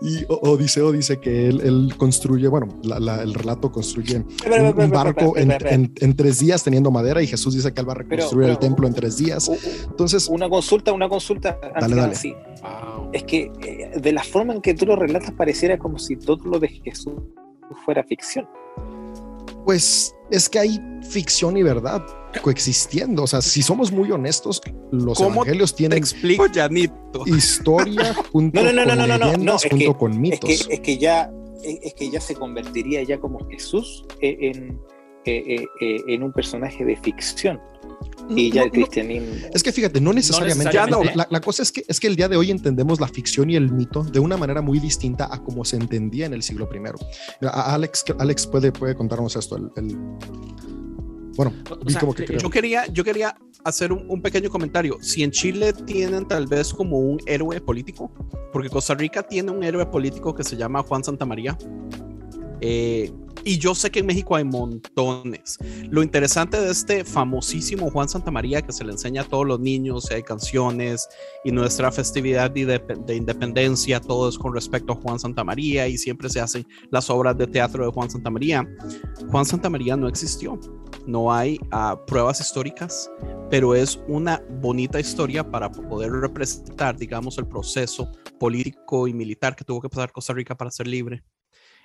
[SPEAKER 8] Y Odiseo dice que él, él construye, bueno, la- la- el relato construye un, barco en, en- en tres días teniendo madera y Jesús dice que él va a reconstruir el
[SPEAKER 5] pero-
[SPEAKER 8] templo en tres días. Entonces,
[SPEAKER 5] Una consulta, una consulta.
[SPEAKER 8] dale.
[SPEAKER 5] nada, sí. Es que eh, de la forma en que tú lo relatas pareciera como si todo lo de Jesús fuera ficción.
[SPEAKER 8] Pues es que hay ficción y verdad coexistiendo. O sea, si somos muy honestos, los
[SPEAKER 6] ¿Cómo
[SPEAKER 8] evangelios
[SPEAKER 6] Te
[SPEAKER 8] tienen
[SPEAKER 6] explico, Janito.
[SPEAKER 8] historia [LAUGHS] junto
[SPEAKER 5] No, no, no,
[SPEAKER 8] con leyendas, junto
[SPEAKER 5] que- Es
[SPEAKER 8] mitos.
[SPEAKER 5] que, es que ya es que ya se convertiría ya como Jesús eh, en, eh, eh, en un personaje de ficción. Y ya
[SPEAKER 8] no,
[SPEAKER 5] el
[SPEAKER 8] no. Es que fíjate, no necesariamente.
[SPEAKER 7] necesariamente.
[SPEAKER 8] Ya no, la, la cosa es que, es que el día de hoy entendemos la ficción y el mito de una manera muy distinta a como se entendía en el siglo I. Alex, Alex puede, puede contarnos esto. El, el- Bueno,
[SPEAKER 7] O
[SPEAKER 8] vi
[SPEAKER 7] sea,
[SPEAKER 8] como que
[SPEAKER 7] eh.
[SPEAKER 6] Yo quería, yo quería hacer un, un pequeño comentario. Si en Chile tienen tal vez como un héroe político, porque Costa Rica tiene un héroe político que se llama Juan Santamaría. Eh, y yo sé que en México hay montones. Lo interesante de este famosísimo Juan Santamaría que se le enseña a todos los niños, hay canciones y nuestra festividad de, de independencia, todo es con respecto a Juan Santamaría y siempre se hacen las obras de teatro de Juan Santamaría. Juan Santamaría no existió no hay ah, pruebas históricas, pero es una bonita historia para poder representar, digamos, el proceso político y militar que tuvo que pasar Costa Rica para ser libre.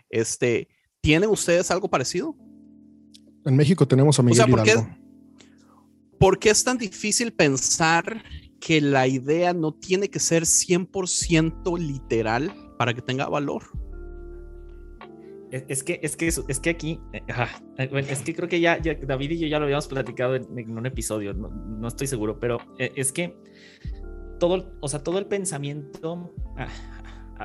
[SPEAKER 6] Este, ¿Tienen ustedes algo parecido?
[SPEAKER 8] En México tenemos a
[SPEAKER 6] O
[SPEAKER 8] Miguel
[SPEAKER 6] sea, ¿por qué,
[SPEAKER 8] Hidalgo.
[SPEAKER 6] por qué es tan difícil pensar que la idea no tiene que ser 100% literal para que tenga valor?
[SPEAKER 7] Es, es que, es que, es, es que aquí, eh, eh, es que creo que ya, ya David y yo ya lo habíamos platicado en, en un episodio, no, no estoy seguro, pero eh, es que todo, o sea, todo el pensamiento, ah,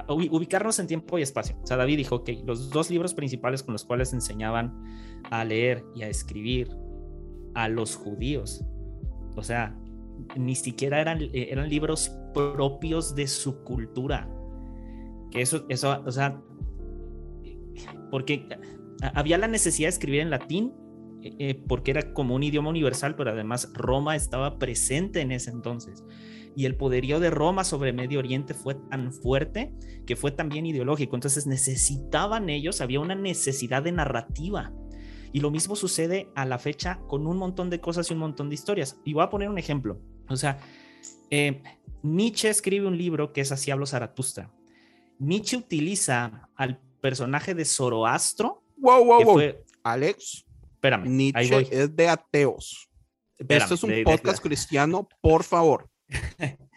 [SPEAKER 7] ubicarnos en tiempo y espacio. O sea, David dijo, ok, los dos libros principales con los cuales enseñaban a leer y a escribir a los judíos, o sea, ni siquiera eran, eh, libros propios de su cultura. Que eso, eso, o sea, porque a- había la necesidad de escribir en latín, eh, eh, porque era como un idioma universal, pero además Roma estaba presente en ese entonces. Y el poderío de Roma sobre Medio Oriente fue tan fuerte que fue también ideológico. Entonces necesitaban ellos, había una necesidad de narrativa. Y lo mismo sucede a la fecha con un montón de cosas y un montón de historias. Y voy a poner un ejemplo. O sea, eh, Nietzsche escribe un libro que es Así hablo Zaratustra. Nietzsche utiliza al personaje de Zoroastro.
[SPEAKER 6] Wow, wow, wow.
[SPEAKER 7] fue-
[SPEAKER 6] Alex,
[SPEAKER 7] espérame, ahí
[SPEAKER 6] Nietzsche
[SPEAKER 7] voy.
[SPEAKER 6] es de ateos.
[SPEAKER 7] Espérame,
[SPEAKER 6] Esto es un
[SPEAKER 7] de- de-
[SPEAKER 6] podcast cristiano, por favor. [LAUGHS]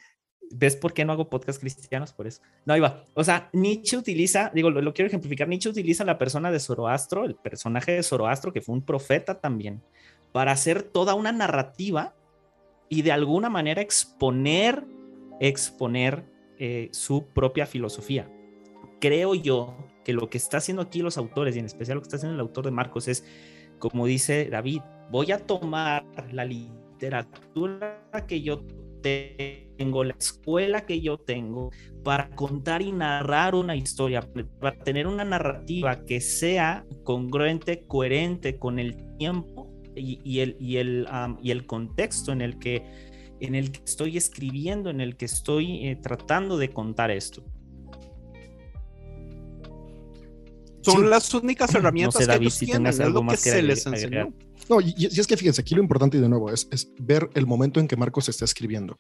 [SPEAKER 7] ¿Ves por qué no hago podcast cristianos? Por eso. No, ahí va. O sea, Nietzsche utiliza, digo, lo, lo quiero ejemplificar. Nietzsche utiliza la persona de Zoroastro, el personaje de Zoroastro, que fue un profeta también, para hacer toda una narrativa y de alguna manera exponer, exponer eh, su propia filosofía. Creo yo que lo que está haciendo aquí los autores, y en especial lo que está haciendo el autor de Marcos, es, como dice David, voy a tomar la literatura que yo tengo, la escuela que yo tengo, para contar y narrar una historia, para tener una narrativa que sea congruente, coherente con el tiempo y, y el, y, el, um, y el contexto en el, que, en el que estoy escribiendo, en el que estoy eh, tratando de contar esto.
[SPEAKER 6] Son
[SPEAKER 8] Sí.
[SPEAKER 6] las únicas herramientas
[SPEAKER 7] No sé,
[SPEAKER 6] que
[SPEAKER 7] David,
[SPEAKER 6] ellos
[SPEAKER 7] si
[SPEAKER 6] tienen, es
[SPEAKER 7] algo
[SPEAKER 6] lo que
[SPEAKER 7] más que
[SPEAKER 6] se
[SPEAKER 7] agregar-
[SPEAKER 6] les enseñó.
[SPEAKER 8] No, y, es que fíjense, aquí lo importante de nuevo es, es ver el momento en que Marcos está escribiendo.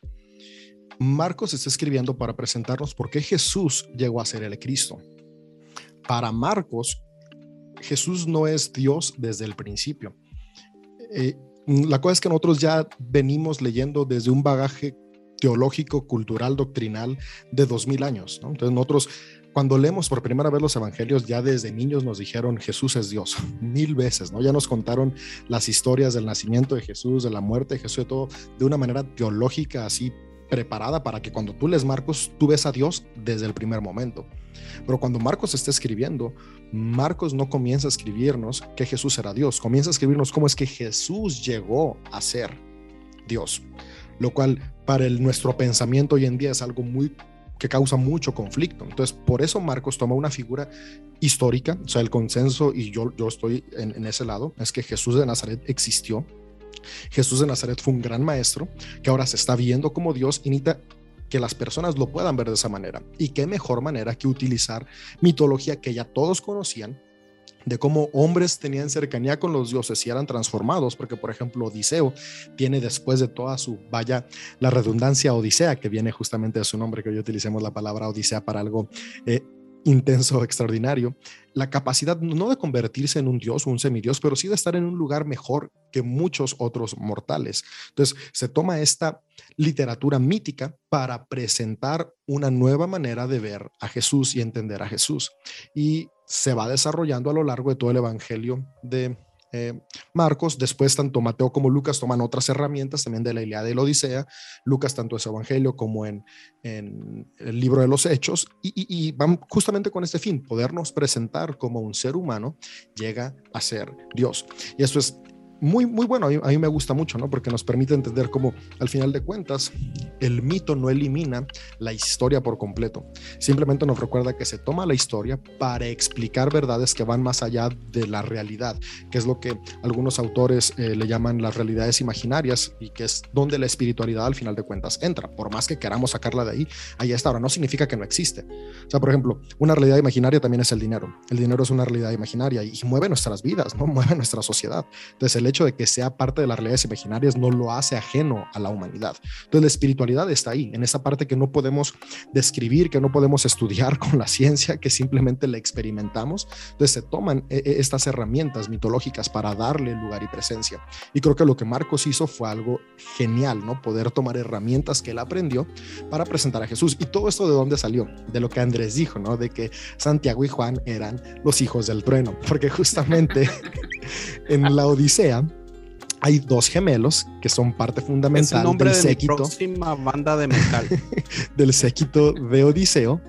[SPEAKER 8] Marcos está escribiendo para presentarnos por qué Jesús llegó a ser el Cristo. Para Marcos, Jesús no es Dios desde el principio. Eh, la cosa es que nosotros ya venimos leyendo desde un bagaje teológico, cultural, doctrinal de dos mil años. Entonces nosotros cuando leemos por primera vez los evangelios, ya desde niños nos dijeron Jesús es Dios, [LAUGHS] mil veces, ¿no? Ya nos contaron las historias del nacimiento de Jesús, de la muerte de Jesús, de todo, de una manera teológica así preparada para que cuando tú lees Marcos, tú ves a Dios desde el primer momento. Pero cuando Marcos está escribiendo, Marcos no comienza a escribirnos que Jesús era Dios, comienza a escribirnos cómo es que Jesús llegó a ser Dios, lo cual para el, nuestro pensamiento hoy en día es algo muy que causa mucho conflicto. Entonces, por eso Marcos toma una figura histórica, o sea, el consenso, y yo, yo estoy en, en ese lado, es que Jesús de Nazaret existió. Jesús de Nazaret fue un gran maestro que ahora se está viendo como Dios y necesita que las personas lo puedan ver de esa manera. Y qué mejor manera que utilizar mitología que ya todos conocían de cómo hombres tenían cercanía con los dioses y eran transformados, porque por ejemplo Odiseo tiene después de toda su, vaya, la redundancia Odisea, que viene justamente de su nombre, que hoy utilicemos la palabra Odisea para algo eh, intenso, extraordinario, la capacidad no de convertirse en un dios o un semidios, pero sí de estar en un lugar mejor que muchos otros mortales. Entonces se toma esta literatura mítica para presentar una nueva manera de ver a Jesús y entender a Jesús. Y se va desarrollando a lo largo de todo el Evangelio de eh, Marcos, después tanto Mateo como Lucas toman otras herramientas también de la Ilíada y la Odisea, Lucas tanto en su Evangelio como en, el libro de los Hechos, y, y- van justamente con este fin, podernos presentar como un ser humano llega a ser Dios. Y eso es muy, muy bueno, a mí, me gusta mucho, ¿no? Porque nos permite entender cómo al final de cuentas el mito no elimina la historia por completo, simplemente nos recuerda que se toma la historia para explicar verdades que van más allá de la realidad, que es lo que algunos autores eh, le llaman las realidades imaginarias y que es donde la espiritualidad al final de cuentas entra, por más que queramos sacarla de ahí, ahí está, ahora no significa que no existe. O sea, por ejemplo, una realidad imaginaria también es el dinero. El dinero es una realidad imaginaria y mueve nuestras vidas, ¿no? [LAUGHS] Mueve nuestra sociedad. Entonces, el hecho de que sea parte de las realidades imaginarias no lo hace ajeno a la humanidad. Entonces, la espiritualidad está ahí, en esa parte que no podemos describir, que no podemos estudiar [LAUGHS] con la ciencia, que simplemente la experimentamos. Entonces, se toman eh, eh, estas herramientas mitológicas para darle lugar y presencia. Y creo que lo que Marcos hizo fue algo genial, ¿no? Poder tomar herramientas que él aprendió para presentar a Jesús. Y todo esto de dónde salió? De lo que Andrés dijo, ¿no? De que Santiago y Juan eran los hijos del trueno, [LAUGHS] porque justamente en la Odisea hay dos gemelos que son parte
[SPEAKER 6] Es el
[SPEAKER 8] fundamental
[SPEAKER 6] nombre
[SPEAKER 8] del
[SPEAKER 6] de mi
[SPEAKER 8] séquito,
[SPEAKER 6] próxima banda de metal. [LAUGHS]
[SPEAKER 8] del séquito de Odiseo,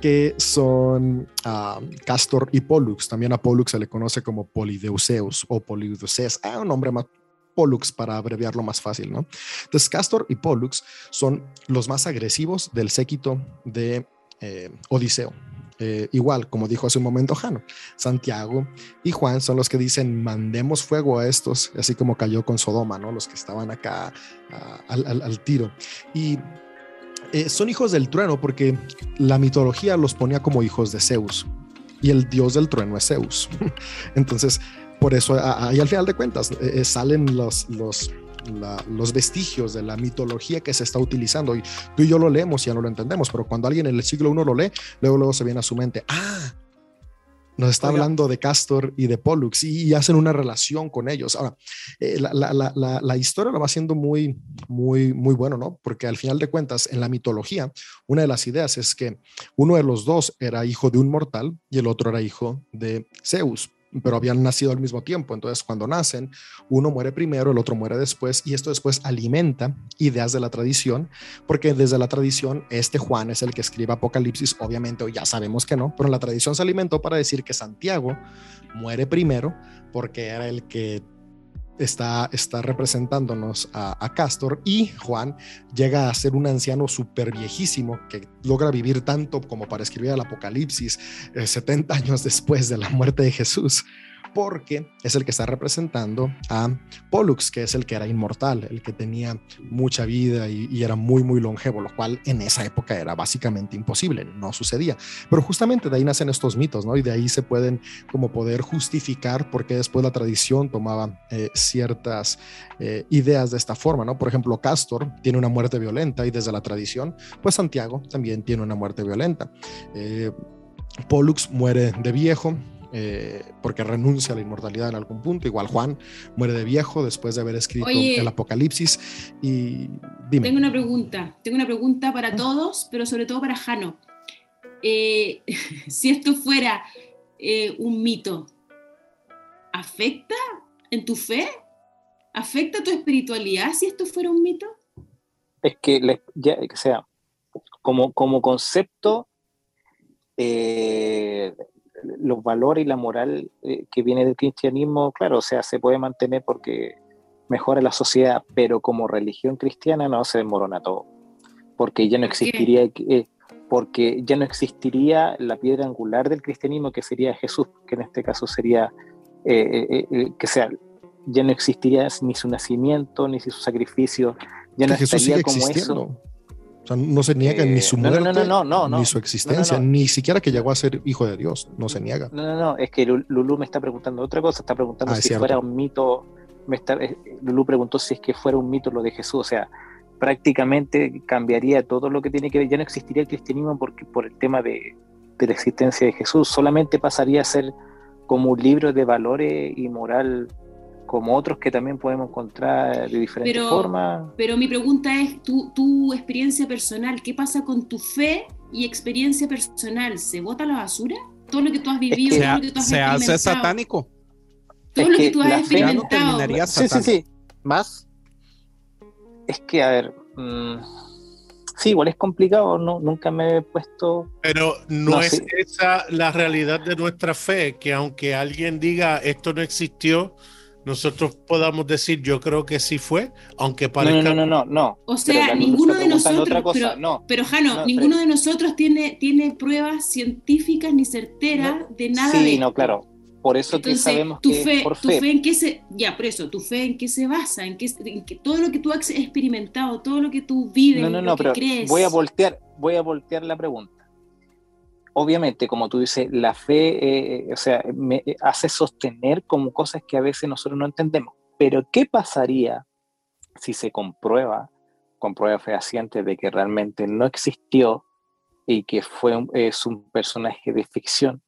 [SPEAKER 8] que son ah, Castor y Pollux. También a Pollux se le conoce como Polideuseus o Polideuces. Ah, un nombre más Pollux para abreviarlo más fácil, ¿no? Entonces, Castor y Pollux son los más agresivos del séquito de eh, Odiseo. Eh, igual, como dijo hace un momento Jano, Santiago y Juan son los que dicen mandemos fuego a estos, así como cayó con Sodoma, ¿no? Los que estaban acá al, tiro. Y eh, son hijos del trueno porque la mitología los ponía como hijos de Zeus y el dios del trueno es Zeus. [LAUGHS] Entonces, por eso ahí al final de cuentas eh, salen los, los, la- los vestigios de la mitología que se está utilizando y tú y yo lo leemos y ya no lo entendemos, pero cuando alguien en el siglo I lo lee, luego luego se viene a su mente, ah, nos está
[SPEAKER 6] Oiga.
[SPEAKER 8] hablando de Castor y de Pollux y, y hacen una relación con ellos. Ahora, eh, la, la- la- la- la historia lo va haciendo muy, muy, muy bueno, ¿no? Porque al final de cuentas, en la mitología, una de las ideas es que uno de los dos era hijo de un mortal y el otro era hijo de Zeus pero habían nacido al mismo tiempo. Entonces, cuando nacen, uno muere primero, el otro muere después, y esto después alimenta ideas de la tradición, porque desde la tradición, este Juan es el que escribe Apocalipsis, obviamente ya sabemos que no, pero la tradición se alimentó para decir que Santiago muere primero, porque era el que está, representándonos a, a Castor y Juan llega a ser un anciano súper viejísimo que logra vivir tanto como para escribir el Apocalipsis eh, 70 años después de la muerte de Jesús, porque es el que está representando a Pollux, que es el que era inmortal, el que tenía mucha vida y, era muy, muy longevo, lo cual en esa época era básicamente imposible, no sucedía. Pero justamente de ahí nacen estos mitos, ¿no? Y de ahí se pueden como poder justificar por qué después la tradición tomaba eh, ciertas eh, ideas de esta forma, ¿no? Por ejemplo, Castor tiene una muerte violenta y desde la tradición, pues Santiago también tiene una muerte violenta. Eh, Pollux muere de viejo, eh, porque renuncia a la inmortalidad en algún punto. Igual Juan muere de viejo después de haber escrito
[SPEAKER 4] Oye.
[SPEAKER 8] el Apocalipsis. Y dime.
[SPEAKER 4] Tengo una pregunta, tengo una pregunta para todos, pero sobre todo para Jano. Eh, [LAUGHS] si esto fuera eh, un mito, ¿afecta en tu fe? ¿Afecta tu espiritualidad si esto fuera un mito?
[SPEAKER 5] Es que, le- ya, o sea, como, como concepto, eh, los valores y la moral eh, que viene del cristianismo, claro, o sea, se puede mantener porque mejora la sociedad, pero como religión cristiana no se desmorona todo, porque ya no existiría, eh, porque ya no existiría la piedra angular del cristianismo que sería Jesús, que en este caso sería, eh, eh, eh, que sea, ya no existiría ni su nacimiento, ni su sacrificio, ya no
[SPEAKER 8] Jesús sigue
[SPEAKER 5] estaría como
[SPEAKER 8] existiendo.
[SPEAKER 5] eso.
[SPEAKER 8] O sea, no se niega
[SPEAKER 5] Eh,
[SPEAKER 8] ni su muerte,
[SPEAKER 5] no, no, no, no.
[SPEAKER 8] ni su existencia, ni siquiera que llegó a ser hijo de Dios. No se niega.
[SPEAKER 5] No, no, no, es que Lu- Lulú me está preguntando otra cosa, está preguntando
[SPEAKER 8] Ah, es
[SPEAKER 5] si
[SPEAKER 8] cierto.
[SPEAKER 5] fuera un mito, me está, eh, Lulú preguntó si es que fuera un mito lo de Jesús, o sea, prácticamente cambiaría todo lo que tiene que ver, ya no existiría el cristianismo porque, por el tema de, de la existencia de Jesús, solamente pasaría a ser como un libro de valores y moral como otros que también podemos encontrar de diferentes
[SPEAKER 4] Pero-
[SPEAKER 5] formas.
[SPEAKER 4] Pero mi pregunta es, tu, tu experiencia personal, ¿qué pasa con tu fe y experiencia personal? ¿Se bota a la basura? Todo lo que tú has vivido,
[SPEAKER 5] que
[SPEAKER 4] todo
[SPEAKER 6] Se,
[SPEAKER 4] lo que tú has
[SPEAKER 6] se hace satánico.
[SPEAKER 4] todo
[SPEAKER 5] Es
[SPEAKER 4] lo que
[SPEAKER 5] que
[SPEAKER 4] tú has
[SPEAKER 5] la fe-
[SPEAKER 6] Ya no
[SPEAKER 4] experimentado.
[SPEAKER 6] terminaría
[SPEAKER 9] Sí, sí, sí. Más.
[SPEAKER 5] Es que, a ver, mm, sí, igual es complicado, no, nunca me he puesto...
[SPEAKER 1] Pero no,
[SPEAKER 5] No,
[SPEAKER 1] es
[SPEAKER 5] sí.
[SPEAKER 1] esa la realidad de nuestra fe, que aunque alguien diga esto no existió, nosotros podamos decir yo creo que sí fue, aunque
[SPEAKER 5] No,
[SPEAKER 1] parezca...
[SPEAKER 5] no, no, no, no.
[SPEAKER 4] O
[SPEAKER 5] Pero
[SPEAKER 4] sea, ninguno de nosotros,
[SPEAKER 5] otra cosa,
[SPEAKER 4] pero,
[SPEAKER 5] no.
[SPEAKER 4] pero Jano,
[SPEAKER 5] No,
[SPEAKER 4] ninguno
[SPEAKER 5] pero-
[SPEAKER 4] de nosotros tiene, tiene pruebas científicas ni certeras de nada de
[SPEAKER 5] Sí,
[SPEAKER 4] esto.
[SPEAKER 5] no, claro. Por eso que
[SPEAKER 4] Entonces,
[SPEAKER 5] sabemos
[SPEAKER 4] tu
[SPEAKER 5] que
[SPEAKER 4] fe,
[SPEAKER 5] por
[SPEAKER 4] tu
[SPEAKER 5] fe.
[SPEAKER 4] fe en qué se, ya, por eso, tu fe en qué se basa, en qué, en que todo lo que tú has experimentado, todo lo que tú vives,
[SPEAKER 5] No, no,
[SPEAKER 4] lo
[SPEAKER 5] no,
[SPEAKER 4] que
[SPEAKER 5] pero
[SPEAKER 4] crees.
[SPEAKER 5] voy a voltear, voy a voltear la pregunta. Obviamente, como tú dices, la fe, eh, o sea, me hace sostener como cosas que a veces nosotros no entendemos. Pero, ¿qué pasaría si se comprueba, con pruebas fehacientes de que realmente no existió y que fue es un personaje de ficción?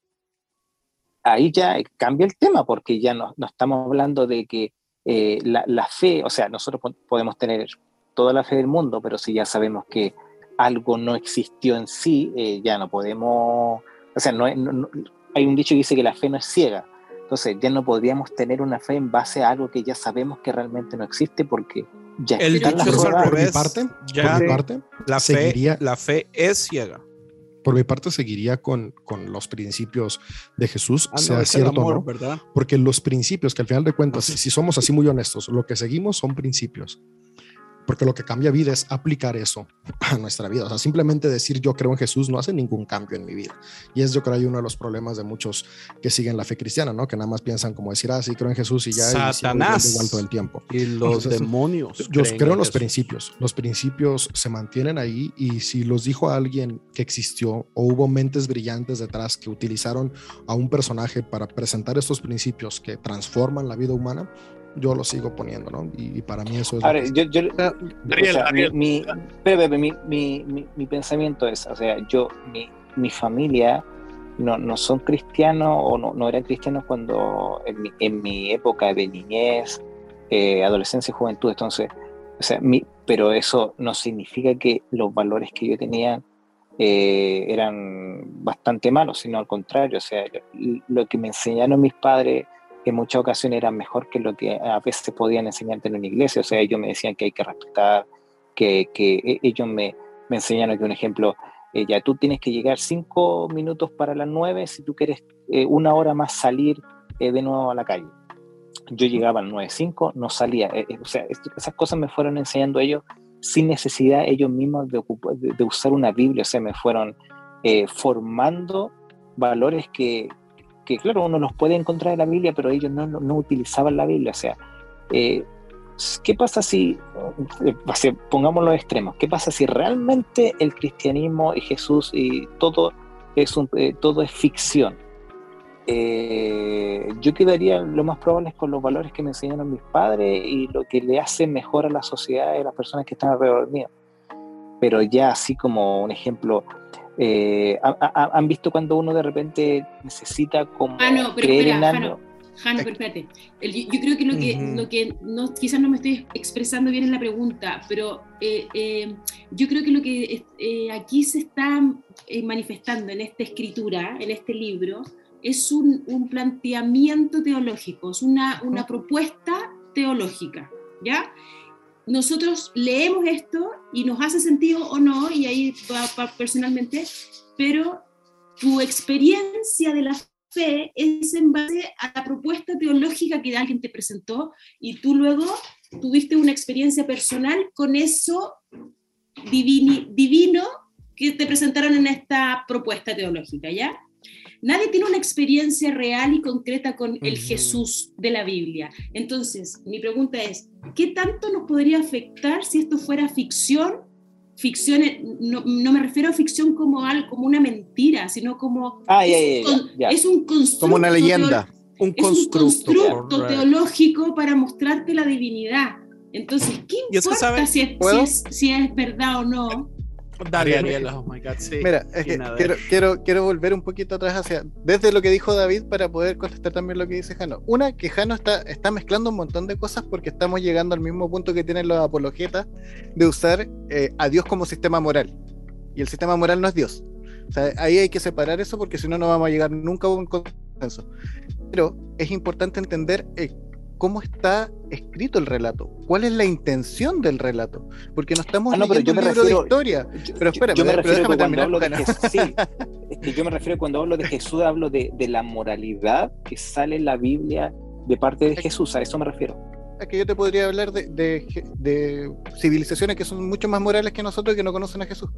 [SPEAKER 5] Ahí ya cambia el tema, porque ya no, estamos hablando de que eh, la, la fe, o sea, nosotros po- podemos tener toda la fe del mundo, pero si ya sabemos que algo no existió en sí, eh, ya no podemos, o sea, no, no- no- hay un dicho que dice que la fe no es ciega, entonces ya no podríamos tener una fe en base a algo que ya sabemos que realmente no existe porque ya
[SPEAKER 6] El
[SPEAKER 5] están las
[SPEAKER 6] dicho al
[SPEAKER 5] pruebas.
[SPEAKER 8] Por mi parte,
[SPEAKER 6] Ya
[SPEAKER 8] por mi parte,
[SPEAKER 6] la, fe,
[SPEAKER 8] seguiría-
[SPEAKER 6] la fe es ciega.
[SPEAKER 8] por mi parte seguiría con, con los principios de Jesús,
[SPEAKER 6] Ah, no,
[SPEAKER 8] sea
[SPEAKER 6] el
[SPEAKER 8] cierto o
[SPEAKER 6] amor,
[SPEAKER 8] no.
[SPEAKER 6] ¿verdad?
[SPEAKER 8] Porque los principios, que al final de cuentas, si somos así muy honestos, lo que seguimos son principios. Porque lo que cambia vida es aplicar eso a nuestra vida. O sea, simplemente decir yo creo en Jesús no hace ningún cambio en mi vida. Y es yo creo uno de los problemas de muchos que siguen la fe cristiana, ¿no? Que nada más piensan como decir, ah, sí, creo en Jesús y ya. y
[SPEAKER 6] Satanás.
[SPEAKER 8] viviendo igual todo el tiempo.
[SPEAKER 6] Y los
[SPEAKER 8] Entonces,
[SPEAKER 6] demonios.
[SPEAKER 8] Yo
[SPEAKER 6] creen
[SPEAKER 8] creo en los
[SPEAKER 6] Jesús.
[SPEAKER 8] principios. Los principios se mantienen ahí y si los dijo alguien que existió o hubo mentes brillantes detrás que utilizaron a un personaje para presentar estos principios que transforman la vida humana, yo lo sigo poniendo, ¿no? Y, y para mí eso es...
[SPEAKER 5] Ahora, yo, yo,
[SPEAKER 1] Ariel,
[SPEAKER 5] o sea,
[SPEAKER 1] Ariel.
[SPEAKER 5] Mi, mi- mi, mi- mi- mi pensamiento es, o sea, yo, mi, mi familia no, no son cristianos o no, no eran cristianos cuando en mi, en mi época de niñez, eh, adolescencia y juventud, entonces, o sea, mi, pero eso no significa que los valores que yo tenía eh, eran bastante malos, sino al contrario, o sea, lo que me enseñaron mis padres en muchas ocasiones era mejor que lo que a veces podían enseñarte en una iglesia. O sea, ellos me decían que hay que respetar, que, que e- ellos me, me enseñaron que un ejemplo, eh, ya tú tienes que llegar cinco minutos para las nueve si tú quieres eh, una hora más salir eh, de nuevo a la calle. Yo llegaba a las nueve cinco, no salía. Eh, o sea, esto- esas cosas me fueron enseñando ellos sin necesidad ellos mismos de, de, de usar una Biblia. O sea, me fueron formando valores que, que claro, uno los puede encontrar en la Biblia, pero ellos no, no, utilizaban la Biblia. O sea, eh, ¿qué pasa si, eh, pongamos los extremos, qué pasa si realmente el cristianismo y Jesús y todo es, eh, todo es ficción? Yo quedaría lo más probable es con los valores que me enseñaron mis padres y lo que le hace mejor a la sociedad y a las personas que están alrededor mío. Pero ya así como un ejemplo, eh, ha- ha- han visto cuando uno de repente necesita como
[SPEAKER 4] Ah, no, pero
[SPEAKER 5] creer
[SPEAKER 4] espera,
[SPEAKER 5] en algo.
[SPEAKER 4] Jano, pero espérate. El- yo creo que lo que, lo que no, quizás no me estoy expresando bien en la pregunta, pero eh, eh, yo creo que lo que eh, aquí se está eh, manifestando en esta escritura, en este libro, es un, un planteamiento teológico, es una, una propuesta teológica, ¿ya? Nosotros leemos esto y nos hace sentido o no, y ahí va, personalmente, pero tu experiencia de la fe es en base a la propuesta teológica que alguien te presentó y tú luego tuviste una experiencia personal con eso divini- divino que te presentaron en esta propuesta teológica, ¿ya? Nadie tiene una experiencia real y concreta con el. Jesús de la Biblia. Entonces, mi pregunta es, ¿qué tanto nos podría afectar si esto fuera ficción? Ficción, eh, no, no me refiero a ficción como, algo, como una mentira, sino como
[SPEAKER 5] Ah,
[SPEAKER 4] es, un es constructo
[SPEAKER 9] Como una leyenda.
[SPEAKER 6] Un
[SPEAKER 4] es un
[SPEAKER 6] constructo.
[SPEAKER 4] teológico para mostrarte la divinidad. Entonces, ¿qué importa
[SPEAKER 6] ¿sabe?
[SPEAKER 4] si, es, si,
[SPEAKER 9] ¿Puedo?
[SPEAKER 4] es, si es verdad o no?
[SPEAKER 6] Dale,
[SPEAKER 1] Ariel.
[SPEAKER 6] Oh my God, sí.
[SPEAKER 9] Mira, es que quiero, quiero volver un poquito atrás hacia, desde lo que dijo David para poder contestar también lo que dice Jano. Una, que Jano está, está mezclando un montón de cosas porque estamos llegando al mismo punto que tienen los apologetas de usar eh, a Dios como sistema moral. Y el sistema moral no es Dios. O sea, ahí hay que separar eso porque si no, no vamos a llegar nunca a un consenso. Pero es importante entender eh, cómo está escrito el relato, cuál es la intención del relato, porque no estamos
[SPEAKER 5] Ah, no, pero
[SPEAKER 9] leyendo
[SPEAKER 5] me
[SPEAKER 9] un libro
[SPEAKER 5] refiero-
[SPEAKER 9] de historia.
[SPEAKER 5] Yo-
[SPEAKER 9] Pero espérame,
[SPEAKER 5] yo me refiero
[SPEAKER 9] déjame terminar,
[SPEAKER 5] hablo de. Jesús, sí, es que yo me refiero cuando hablo de Jesús, hablo de, de la moralidad que sale en la Biblia de parte de Jesús, a eso me refiero.
[SPEAKER 9] Es que yo te podría hablar de, de- de civilizaciones que son mucho más morales que nosotros y que no conocen a Jesús.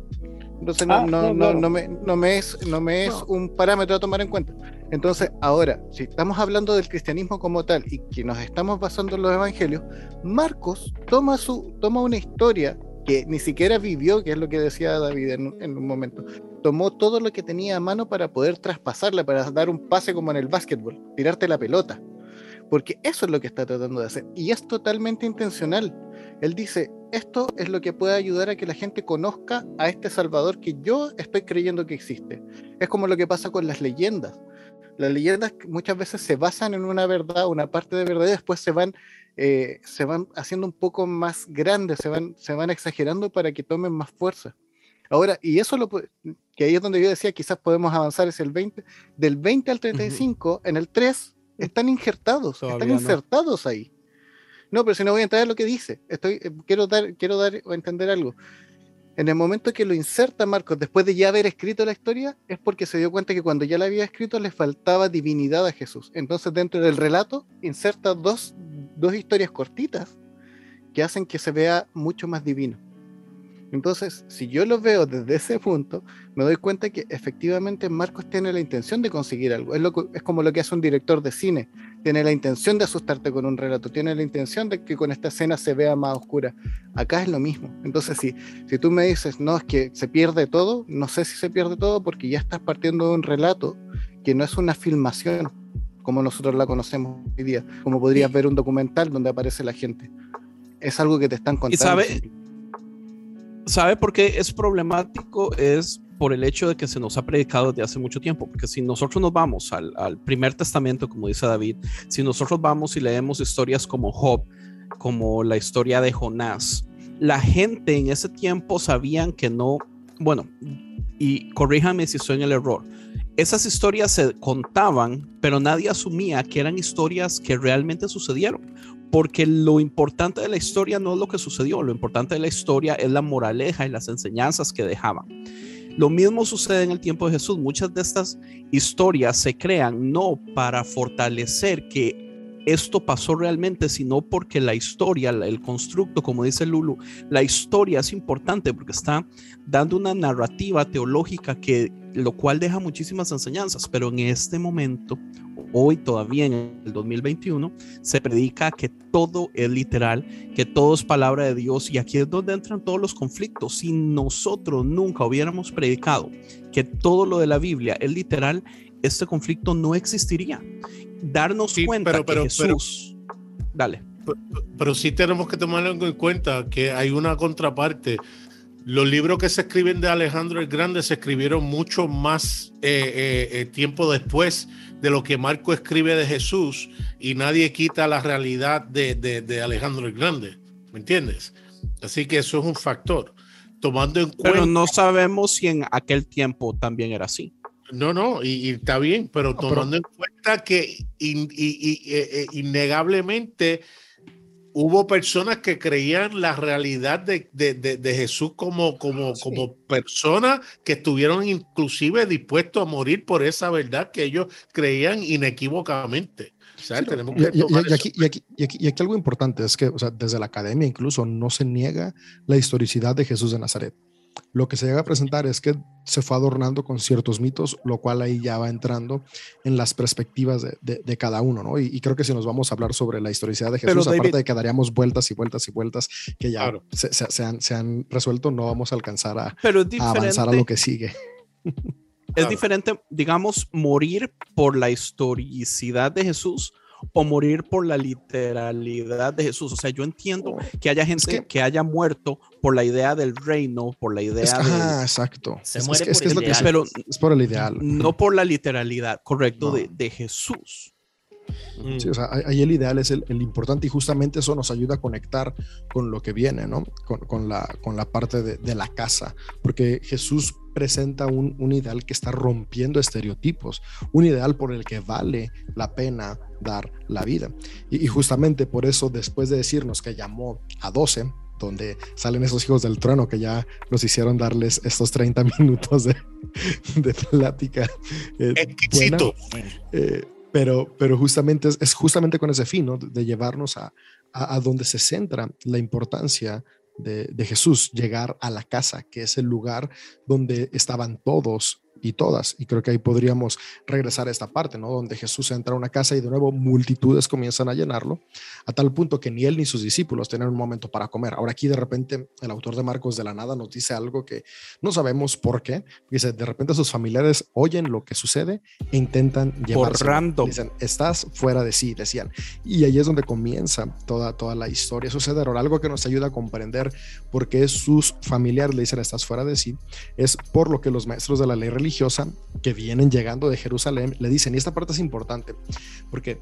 [SPEAKER 9] Entonces no,
[SPEAKER 5] Ah,
[SPEAKER 9] no,
[SPEAKER 5] no,
[SPEAKER 9] no,
[SPEAKER 5] claro.
[SPEAKER 9] no me, no me es, no me es un parámetro a tomar en cuenta. Entonces, ahora, si estamos hablando del cristianismo como tal y que nos estamos basando en los evangelios, Marcos toma, su, toma una historia que ni siquiera vivió, que es lo que decía David en, en un momento. Tomó todo lo que tenía a mano para poder traspasarla, para dar un pase como en el básquetbol, tirarte la pelota. Porque eso es lo que está tratando de hacer. Y es totalmente intencional. Él dice, esto es lo que puede ayudar a que la gente conozca a este Salvador que yo estoy creyendo que existe. Es como lo que pasa con las leyendas. Las leyendas muchas veces se basan en una verdad, una parte de verdad, y después se van, eh, se van haciendo un poco más grandes, se van, se van exagerando para que tomen más fuerza. Ahora, y eso lo que ahí es donde yo decía, quizás podemos avanzar es el 20, del 20 al 35, en el 3 están injertados,
[SPEAKER 6] Todavía
[SPEAKER 9] están
[SPEAKER 6] no.
[SPEAKER 9] insertados ahí. No, pero si no voy a entrar en lo que dice, estoy, eh, quiero dar, quiero dar o entender algo. En el momento que lo inserta Marcos, después de ya haber escrito la historia, es porque se dio cuenta que cuando ya la había escrito le faltaba divinidad a Jesús. Entonces, dentro del relato, inserta dos, dos historias cortitas que hacen que se vea mucho más divino. Entonces, si yo lo veo desde ese punto, me doy cuenta que efectivamente Marcos tiene la intención de conseguir algo. Es, lo que- es como lo que hace un director de cine. Tiene la intención de asustarte con un relato, tiene la intención de que con esta escena se vea más oscura. Acá es lo mismo. Entonces, si, si tú me dices, no, es que se pierde todo, no sé si se pierde todo porque ya estás partiendo de un relato que no es una filmación como nosotros la conocemos hoy día, como podrías ver un documental donde aparece la gente. Es algo que te están contando.
[SPEAKER 6] sabe- ¿Sabe por qué es problemático? Es por el hecho de que se nos ha predicado desde hace mucho tiempo, porque si nosotros nos vamos al, al primer testamento, como dice David, si nosotros vamos y leemos historias como Job, como la historia de Jonás, la gente en ese tiempo sabían que no, bueno, y corríjame si estoy en el error, esas historias se contaban, pero nadie asumía que eran historias que realmente sucedieron porque lo importante de la historia no es lo que sucedió, lo importante de la historia es la moraleja y las enseñanzas que dejaban. Lo mismo sucede en el tiempo de Jesús. Muchas de estas historias se crean no para fortalecer que esto pasó realmente, sino porque la historia, el constructo, como dice Lulu, la historia es importante porque está dando una narrativa teológica que lo cual deja muchísimas enseñanzas, pero en este momento, hoy todavía en el 2021, se predica que todo es literal, que todo es palabra de Dios y aquí es donde entran todos los conflictos. Si nosotros nunca hubiéramos predicado que todo lo de la Biblia es literal, este conflicto no existiría. Darnos
[SPEAKER 1] Sí,
[SPEAKER 6] cuenta
[SPEAKER 1] pero- pero-
[SPEAKER 6] que
[SPEAKER 1] pero-
[SPEAKER 6] Jesús... Dale.
[SPEAKER 1] Pero sí tenemos que tomar algo en cuenta, que hay una contraparte. Los libros que se escriben de Alejandro el Grande se escribieron mucho más eh, eh, eh, tiempo después de lo que Marco escribe de Jesús y nadie quita la realidad de, de- de Alejandro el Grande, ¿me entiendes? Así que eso es un factor. Tomando en cuenta...
[SPEAKER 6] Pero no sabemos si en aquel tiempo también era así.
[SPEAKER 1] No, no, y, y está bien, pero
[SPEAKER 8] pero-
[SPEAKER 1] tomando en cuenta que in- eh, eh, innegablemente hubo personas que creían la realidad de, de- de- de Jesús como, como,
[SPEAKER 9] Sí.
[SPEAKER 1] como persona que estuvieron inclusive dispuestos a morir por esa verdad que ellos creían inequívocamente.
[SPEAKER 8] Y aquí algo importante es que, o sea, desde la academia incluso no se niega la historicidad de Jesús de Nazaret. Lo que se llega a presentar es que se fue adornando con ciertos mitos, lo cual ahí ya va entrando en las perspectivas de, de- de cada uno, ¿no? Y, y creo que si nos vamos a hablar sobre la historicidad de Jesús,
[SPEAKER 6] David-
[SPEAKER 8] aparte de que daríamos vueltas y vueltas y vueltas que ya
[SPEAKER 1] Claro.
[SPEAKER 8] se, se- se han, se han resuelto, no vamos a alcanzar a, a avanzar a lo que sigue.
[SPEAKER 6] Es
[SPEAKER 1] Claro.
[SPEAKER 6] diferente, digamos, morir por la historicidad de Jesús o morir por la literalidad de Jesús. O sea, yo entiendo que haya gente
[SPEAKER 8] que-
[SPEAKER 6] que, haya muerto por la idea del reino, por la idea
[SPEAKER 8] Es,
[SPEAKER 6] de...
[SPEAKER 8] ajá, exacto.
[SPEAKER 7] Se
[SPEAKER 8] Es- es
[SPEAKER 7] muere
[SPEAKER 8] que- es
[SPEAKER 7] por ideal.
[SPEAKER 8] se-
[SPEAKER 6] Pero
[SPEAKER 8] es por el ideal.
[SPEAKER 6] no por la literalidad, correcto,
[SPEAKER 8] No.
[SPEAKER 6] de, de Jesús.
[SPEAKER 1] Mm.
[SPEAKER 8] Sí, o sea, ahí- el ideal es el, el importante y justamente eso nos ayuda a conectar con lo que viene, ¿no? Con, con la, con la parte de, de la casa, porque Jesús presenta un, un ideal que está rompiendo estereotipos, un ideal por el que vale la pena dar la vida. Y, y justamente por eso, después de decirnos que llamó a 12, donde salen esos hijos del trueno que ya nos hicieron darles estos 30 [LAUGHS] minutos de, de plática. eh, buena. Eh, pero, pero justamente es, justamente con ese fin, ¿no? de llevarnos a, a, a donde se centra la importancia de, de Jesús, llegar a la casa, que es el lugar donde estaban todos y todas. Y creo que ahí podríamos regresar a esta parte, ¿no? Donde Jesús entra a una casa y de nuevo multitudes comienzan a llenarlo, a tal punto que ni él ni sus discípulos tienen un momento para comer. Ahora aquí de repente el autor de Marcos de la nada nos dice algo que no sabemos por qué. Dice, de repente sus familiares oyen lo que sucede e intentan llevarse.
[SPEAKER 6] random.
[SPEAKER 8] Dicen, estás fuera de sí, decían. Y ahí es donde comienza toda, toda la historia suceder. Ahora, algo que nos ayuda a comprender por qué sus familiares le dicen, estás fuera de sí, es por lo que los maestros de la ley religiosa que vienen llegando de Jerusalén le dicen, y esta parte es importante, porque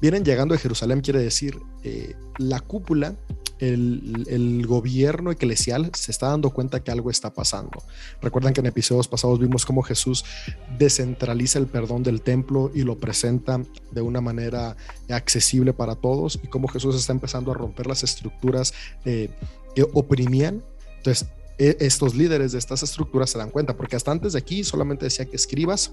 [SPEAKER 8] vienen llegando de Jerusalén quiere decir, eh, la cúpula, el, el, gobierno eclesial se está dando cuenta que algo está pasando. Recuerdan que en episodios pasados vimos cómo Jesús descentraliza el perdón del templo y lo presenta de una manera accesible para todos y cómo Jesús está empezando a romper las estructuras eh, que oprimían. Entonces, estos líderes de estas estructuras se dan cuenta, porque hasta antes de aquí solamente decía que escribas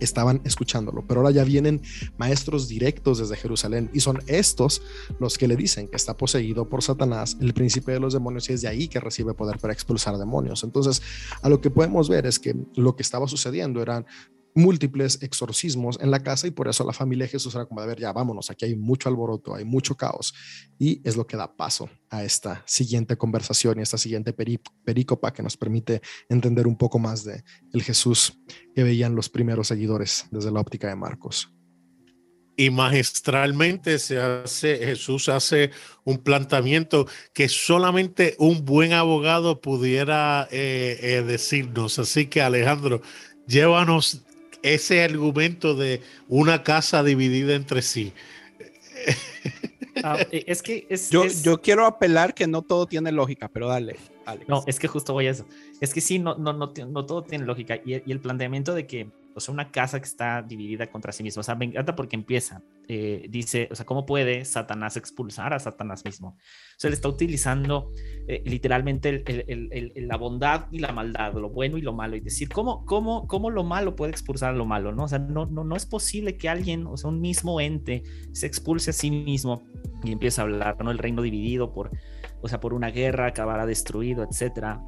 [SPEAKER 8] estaban escuchándolo, pero ahora ya vienen maestros directos desde Jerusalén y son estos los que le dicen que está poseído por Satanás, el príncipe de los demonios, y es de ahí que recibe poder para expulsar demonios. Entonces, a lo que podemos ver es que lo que estaba sucediendo eran múltiples exorcismos en la casa y por eso la familia de Jesús era como de ver, ya vámonos, aquí hay mucho alboroto, hay mucho caos y es lo que da paso a esta siguiente conversación y esta siguiente perícopa que nos permite entender un poco más de el Jesús que veían los primeros seguidores desde la óptica de Marcos.
[SPEAKER 1] Y magistralmente se hace, Jesús hace un planteamiento que solamente un buen abogado pudiera eh, eh, decirnos. Así que Alejandro, llévanos ese argumento de una casa dividida entre sí.
[SPEAKER 7] Ah, es que es,
[SPEAKER 6] yo,
[SPEAKER 7] es...
[SPEAKER 6] yo quiero apelar que no todo tiene lógica, pero dale. Alex.
[SPEAKER 7] No, es que justo voy a eso. Es que sí, no, no, no, no todo tiene lógica. Y, y, el planteamiento de que, o sea, una casa que está dividida contra sí misma, o sea, me encanta porque empieza, eh, dice, o sea, ¿cómo puede Satanás expulsar a Satanás mismo? O sea, él está utilizando eh, literalmente la bondad y la maldad, lo bueno y lo malo, y decir, ¿cómo, cómo, cómo lo malo puede expulsar a lo malo? ¿no? O sea, no, no, no es posible que alguien, o sea, un mismo ente se expulse a sí mismo y empieza a hablar, ¿no? El reino dividido por o sea, por una guerra, acabará destruido, etc.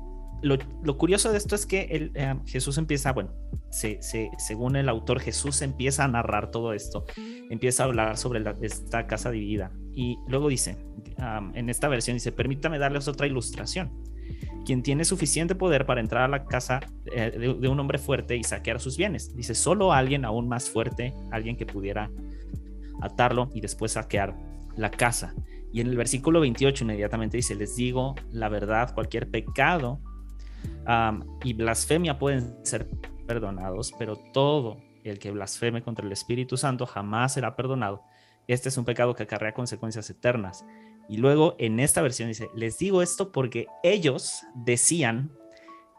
[SPEAKER 7] Lo, curioso de esto es que eh, Jesús empieza, bueno, se, se, según el autor, Jesús empieza a narrar todo esto, empieza a hablar sobre esta casa dividida. Y luego dice, en esta versión dice, permítame darles otra ilustración. Quien tiene suficiente poder para entrar a la casa eh, de, de un hombre fuerte y saquear sus bienes. Dice, solo alguien aún más fuerte, alguien que pudiera atarlo y después saquear la casa. Y en el versículo 28 inmediatamente dice, les digo la verdad, cualquier pecado um, y blasfemia pueden ser perdonados, pero todo el que blasfeme contra el Espíritu Santo jamás será perdonado. Este es un pecado que acarrea consecuencias eternas. Y luego en esta versión dice, les digo esto porque ellos decían,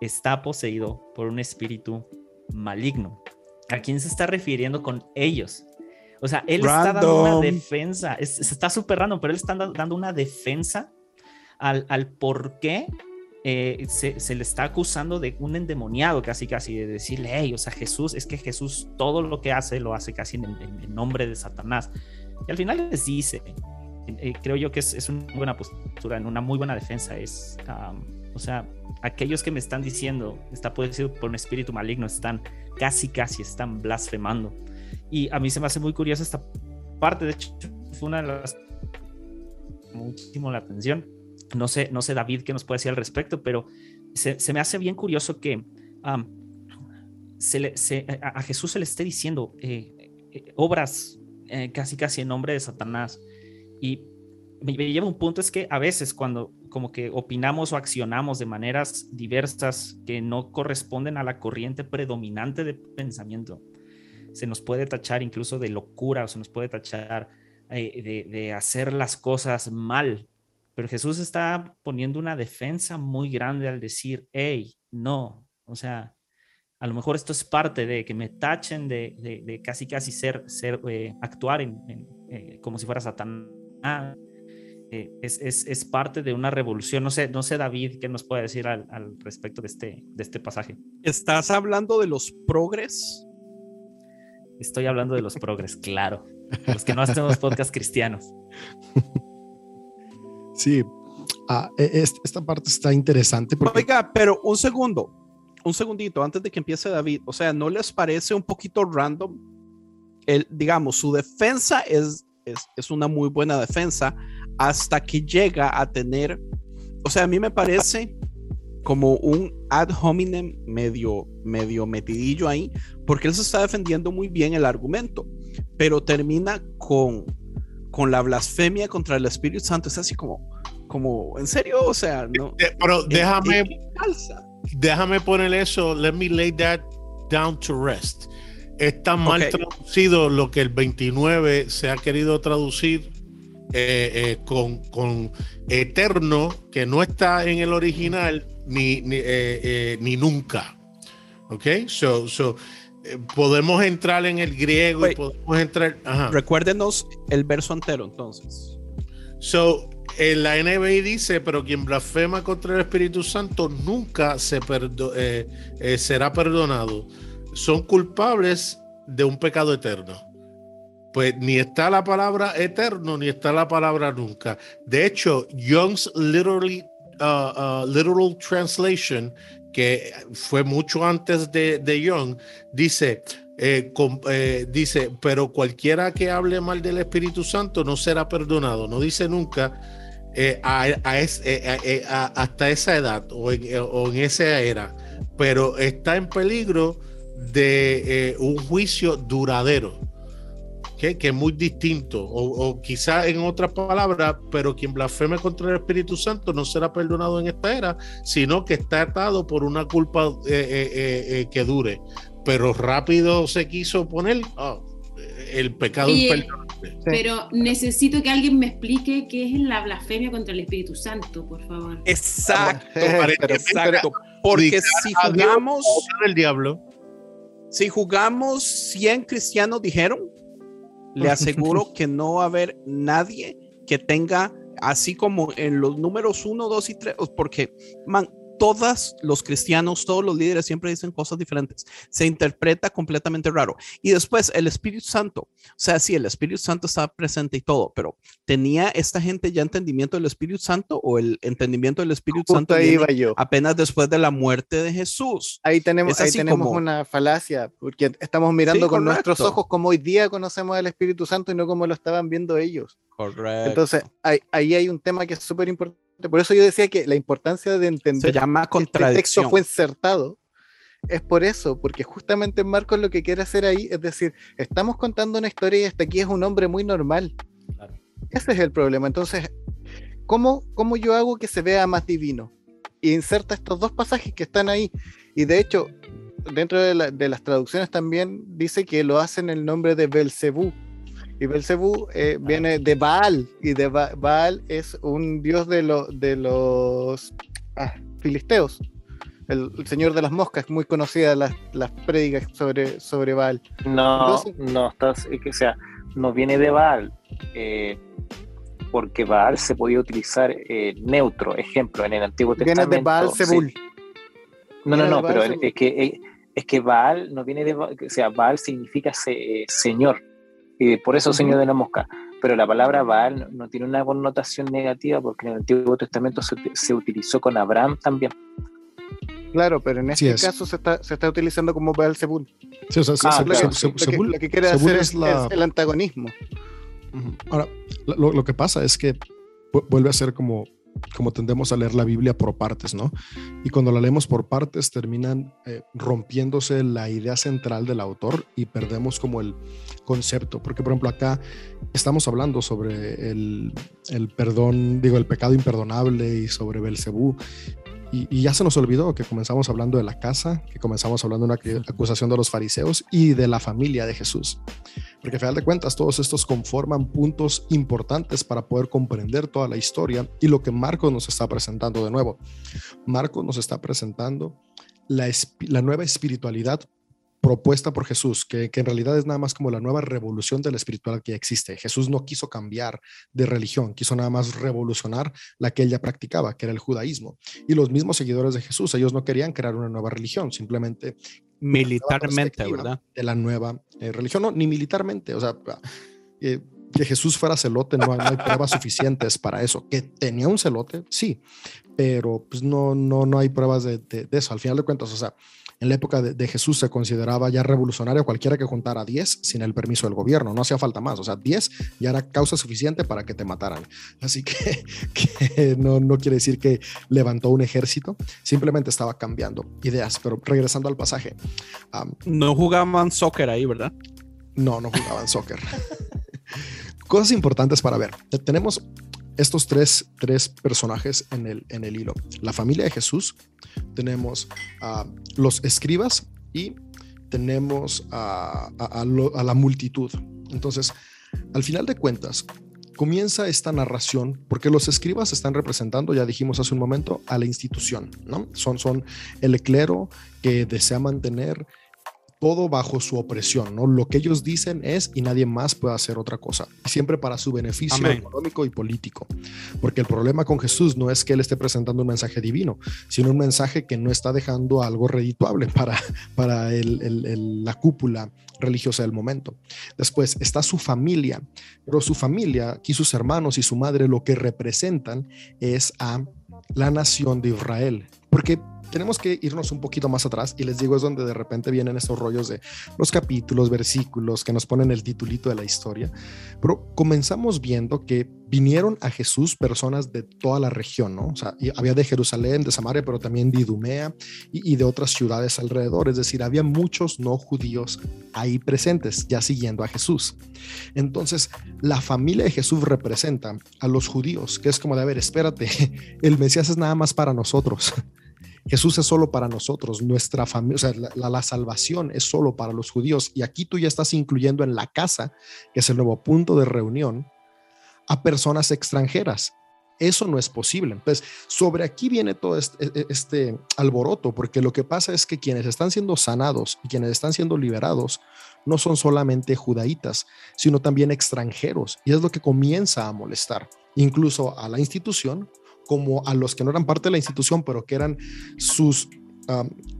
[SPEAKER 7] está poseído por un espíritu maligno. ¿A quién se está refiriendo con ellos? O sea, él random. está dando una defensa, es, está súper random, pero él está dando una defensa al, al por qué eh, se, le está acusando de un endemoniado, casi, casi, de decirle, hey, o sea, Jesús, es que Jesús todo lo que hace lo hace casi en, en, nombre de Satanás. Y al final les dice, eh, creo yo que es, una buena postura, una muy buena defensa, es, o sea, aquellos que me están diciendo, está poseído por un espíritu maligno, están casi, casi, están blasfemando. Y a mí se me hace muy curiosa esta parte, de hecho, fue una de las muchísimo la atención. No sé, no sé David qué nos puede decir al respecto, pero se, me hace bien curioso que a, Jesús se le esté diciendo eh, eh, obras eh, casi casi en nombre de Satanás. Y me, me lleva un punto es que a veces cuando como que opinamos o accionamos de maneras diversas que no corresponden a la corriente predominante de pensamiento, se nos puede tachar incluso de locura o se nos puede tachar de hacer las cosas mal. Pero Jesús está poniendo una defensa muy grande al decir, hey, no, o sea, a lo mejor esto es parte de que me tachen de, de, de casi casi ser, ser eh, actuar en, en, eh, como si fuera Satanás. Eh, es, es, es, parte de una revolución. No sé, no sé David, ¿qué nos puede decir al, al, respecto de este, de este pasaje?
[SPEAKER 6] ¿Estás hablando de los progres?
[SPEAKER 7] Estoy hablando de los progres, claro. Los que no hacemos podcast cristianos. [LAUGHS]
[SPEAKER 8] Sí, ah, esta parte está interesante. Porque...
[SPEAKER 6] Oiga, pero un segundo, un segundito antes de que empiece David. O sea, ¿no les parece un poquito random? El, digamos, su defensa es, es, es una muy buena defensa hasta que llega a tener, o sea, a mí me parece como un ad hominem medio, medio metidillo ahí, porque él se está defendiendo muy bien el argumento, pero termina con, con la blasfemia contra el Espíritu Santo. Es así como, como, ¿en serio? O sea, no.
[SPEAKER 1] Pero déjame, déjame poner eso, let me lay that down to rest. Está mal okay. traducido lo que el 29 se ha querido traducir eh, eh, con, con, eterno, que no está en el original ni, ni, eh, ni nunca. Ok, so, so podemos entrar en el griego Wait, y podemos entrar. Ajá.
[SPEAKER 6] Recuérdenos el verso entero entonces.
[SPEAKER 1] So, en la NBI dice, pero quien blasfema contra el Espíritu Santo nunca se perdo eh, eh, será perdonado. Son culpables de un pecado eterno. Pues ni está la palabra eterno, ni está la palabra nunca. De hecho, Young's literally, uh, uh, literal translation, que fue mucho antes de, de Young, dice, eh, eh, dice, pero cualquiera que hable mal del Espíritu Santo no será perdonado. No dice nunca eh, hasta esa edad o en, esa era, pero está en peligro de un juicio duradero. ¿Okay? Que es muy distinto, o, o quizá en otras palabras, pero quien blasfeme contra el Espíritu Santo no será perdonado en esta era, sino que está atado por una culpa eh, que dure pero rápido se quiso poner oh, el pecado
[SPEAKER 4] Oye, imperdonable. Pero necesito que alguien me explique qué es la blasfemia contra el Espíritu Santo, por favor.
[SPEAKER 6] Exacto, pero, exacto. Porque si jugamos
[SPEAKER 1] el diablo,
[SPEAKER 6] si jugamos 100 cristianos dijeron, le [LAUGHS] aseguro que no va a haber nadie que tenga así como en los números 1, 2 y 3, porque man, todos los cristianos, todos los líderes siempre dicen cosas diferentes. Se interpreta completamente raro. Y después el Espíritu Santo, o sea, sí, el Espíritu Santo estaba presente y todo, pero ¿tenía esta gente ya entendimiento del Espíritu Santo o el entendimiento del Espíritu
[SPEAKER 9] Justo
[SPEAKER 6] Santo
[SPEAKER 9] ahí iba yo.
[SPEAKER 6] apenas después de la muerte de Jesús?
[SPEAKER 9] Ahí tenemos, ahí tenemos como... una falacia, porque estamos mirando sí, con nuestros ojos como hoy día conocemos al Espíritu Santo y no como lo estaban viendo ellos.
[SPEAKER 6] Correcto.
[SPEAKER 9] Entonces, ahí, ahí hay un tema que es súper importante por eso yo decía que la importancia de entender
[SPEAKER 6] Se llama
[SPEAKER 9] que este texto fue insertado es por eso, porque justamente Marcos lo que quiere hacer ahí es decir, estamos contando una historia y hasta aquí es un hombre muy normal. Claro. Ese es el problema. Entonces, ¿cómo, ¿cómo yo hago que se vea más divino? Y inserta estos dos pasajes que están ahí. Y de hecho, dentro de, la, de las traducciones también dice que lo hacen en el nombre de Belcebú, y Belcebú eh, viene de Baal, y de ba Baal es un dios de, lo, de los ah, filisteos. El, el, señor de las moscas, muy conocida las, las prédicas sobre, sobre Baal.
[SPEAKER 5] No, Entonces, no, estás, o sea, no viene de Baal, eh, porque Baal se podía utilizar eh, neutro, ejemplo, en el Antiguo Testamento.
[SPEAKER 9] Viene de Baal Zebul.
[SPEAKER 5] Sí. No, no, no, pero es que, es que Baal no viene de, o sea, Baal significa se, señor y por eso señor de la mosca. Pero la palabra Baal no, tiene una connotación negativa porque en el Antiguo Testamento se, se utilizó con Abraham también.
[SPEAKER 9] Claro, pero en este sí caso se está, se está utilizando como Baal Zebul.
[SPEAKER 8] Sí, o sea,
[SPEAKER 9] ah, se, claro. se, lo, que, lo, que, quiere hacer es, la... es, el antagonismo.
[SPEAKER 8] Ahora, lo, lo, que pasa es que vuelve a ser como como tendemos a leer la Biblia por partes, ¿no? Y cuando la leemos por partes terminan eh, rompiéndose la idea central del autor y perdemos como el concepto, porque por ejemplo acá estamos hablando sobre el, el perdón, digo, el pecado imperdonable y sobre Belcebú. Y, y ya se nos olvidó que comenzamos hablando de la casa, que comenzamos hablando de una acusación de los fariseos y de la familia de Jesús. Porque a final de cuentas todos estos conforman puntos importantes para poder comprender toda la historia y lo que Marcos nos está presentando de nuevo. Marcos nos está presentando la, la nueva espiritualidad propuesta por Jesús, que, que en realidad es nada más como la nueva revolución de la espiritualidad que ya existe. Jesús no quiso cambiar de religión, quiso nada más revolucionar la que él ya practicaba, que era el judaísmo. Y los mismos seguidores de Jesús, ellos no querían crear una nueva religión, simplemente
[SPEAKER 6] Militarmente, ¿verdad?
[SPEAKER 8] de la nueva eh, religión, no, ni militarmente, o sea, eh, que Jesús fuera celote, no hay, no hay pruebas suficientes para eso. Que tenía un celote, sí, pero pues no, no, no hay pruebas de, de- de eso. Al final de cuentas, o sea, en la época de, de Jesús se consideraba ya revolucionario cualquiera que juntara 10 sin el permiso del gobierno, no hacía falta más, o sea, 10 ya era causa suficiente para que te mataran. Así que, [LAUGHS] que no, no quiere decir que levantó un ejército, simplemente estaba cambiando ideas. Pero regresando al pasaje,
[SPEAKER 6] No jugaban soccer ahí, ¿verdad?
[SPEAKER 8] no, no jugaban soccer. [LAUGHS] Cosas importantes para ver. Te- Tenemos estos tres, tres personajes en el, en el hilo. La familia de Jesús, tenemos a los escribas y tenemos a, a- la multitud. Entonces, al final de cuentas, comienza esta narración porque los escribas están representando, ya dijimos hace un momento, a la institución, ¿no? Son, son el clero que desea mantener todo bajo su opresión, ¿no? Lo que ellos dicen es y nadie más puede hacer otra cosa, siempre para su beneficio
[SPEAKER 6] Amén.
[SPEAKER 8] económico y político. Porque el problema con Jesús no es que él esté presentando un mensaje divino, sino un mensaje que no está dejando algo redituable para, [LAUGHS] para el- el- el- la cúpula religiosa del momento. Después está su familia, pero su familia, aquí sus hermanos y su madre, lo que representan es a la nación de Israel. Porque tenemos que irnos un poquito más atrás y les digo es donde de repente vienen estos rollos de los capítulos, versículos que nos ponen el titulito de la historia. Pero comenzamos viendo que vinieron a Jesús personas de toda la región, ¿no? O sea, había de Jerusalén, de Samaria, pero también de Idumea y, y de otras ciudades alrededor. Es decir, había muchos no judíos ahí presentes, ya siguiendo a Jesús. Entonces, la familia de Jesús representa a los judíos, que es como de, a ver, espérate, [LAUGHS] el Mesías es nada más para nosotros. [LAUGHS] Jesús es solo para nosotros, nuestra familia, o sea, la, salvación es solo para los judíos. Y aquí tú ya estás incluyendo en la casa, que es el nuevo punto de reunión, a personas extranjeras. Eso no es posible. Entonces, sobre aquí viene todo este, e- este alboroto, porque lo que pasa es que quienes están siendo sanados y quienes están siendo liberados no son solamente judaítas, sino también extranjeros. Y es lo que comienza a molestar, incluso a la institución, como a los que no eran parte de la institución, pero que eran sus,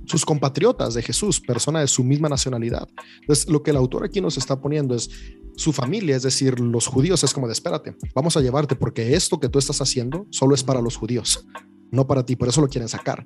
[SPEAKER 8] sus compatriotas de Jesús, personas de su misma nacionalidad. Entonces, lo que el autor aquí nos está poniendo es su familia, es decir, los judíos, es como de espérate, vamos a llevarte porque esto que tú estás haciendo solo es para los judíos, no para ti, por eso lo quieren sacar.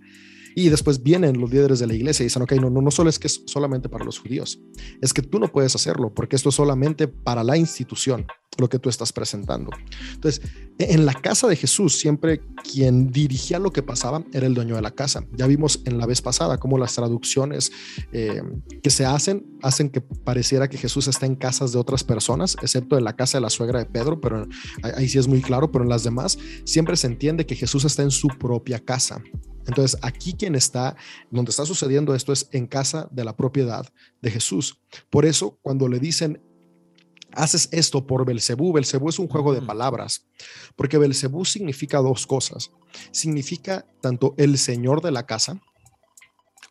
[SPEAKER 8] Y después vienen los líderes de la iglesia y dicen, ok, no, no, no solo es que es solamente para los judíos, es que tú no puedes hacerlo porque esto es solamente para la institución, lo que tú estás presentando. Entonces, en la casa de Jesús, siempre quien dirigía lo que pasaba era el dueño de la casa. Ya vimos en la vez pasada cómo las traducciones eh, que se hacen hacen que pareciera que Jesús está en casas de otras personas, excepto en la casa de la suegra de Pedro, pero ahí sí es muy claro, pero en las demás siempre se entiende que Jesús está en su propia casa. Entonces, aquí quien está, donde está sucediendo esto es en casa de la propiedad de Jesús. Por eso, cuando le dicen, haces esto por Belcebú, Belcebú es un juego de palabras, porque Belcebú significa dos cosas. Significa tanto el señor de la casa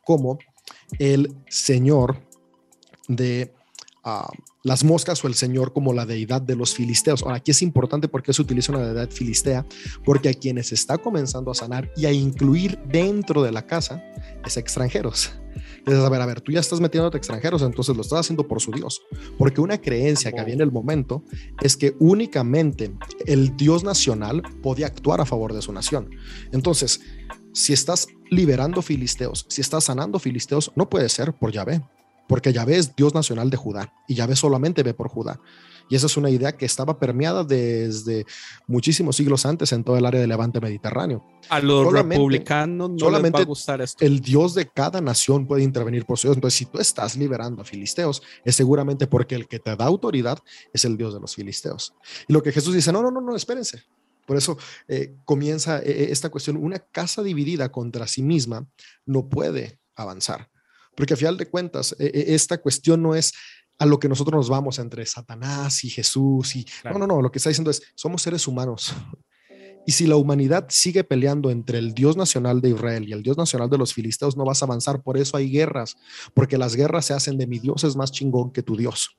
[SPEAKER 8] como el señor de uh, las moscas o el señor como la deidad de los filisteos. Ahora, aquí es importante porque se utiliza una deidad filistea, porque a quienes está comenzando a sanar y a incluir dentro de la casa es extranjeros. Entonces, a ver, a ver, tú ya estás metiéndote extranjeros, entonces lo estás haciendo por su Dios. Porque una creencia que había en el momento es que únicamente el Dios nacional podía actuar a favor de su nación. Entonces, si estás liberando filisteos, si estás sanando filisteos, no puede ser por Yahvé, porque Yahvé es Dios nacional de Judá y Yahvé solamente ve por Judá. Y esa es una idea que estaba permeada desde muchísimos siglos antes en todo el área del levante mediterráneo.
[SPEAKER 6] A los solamente, republicanos no
[SPEAKER 8] solamente
[SPEAKER 6] les va a gustar esto.
[SPEAKER 8] El Dios de cada nación puede intervenir por su Dios. Entonces, si tú estás liberando a filisteos, es seguramente porque el que te da autoridad es el Dios de los filisteos. Y lo que Jesús dice, no, no, no, no, espérense. Por eso eh, comienza eh, esta cuestión. Una casa dividida contra sí misma no puede avanzar. Porque a final de cuentas, eh, esta cuestión no es a lo que nosotros nos vamos entre Satanás y Jesús. Y, No, no, no, lo que está diciendo es, somos seres humanos. Y si la humanidad sigue peleando entre el Dios nacional de Israel y el Dios nacional de los filisteos, no vas a avanzar. Por eso hay guerras, porque las guerras se hacen de mi Dios es más chingón que tu Dios.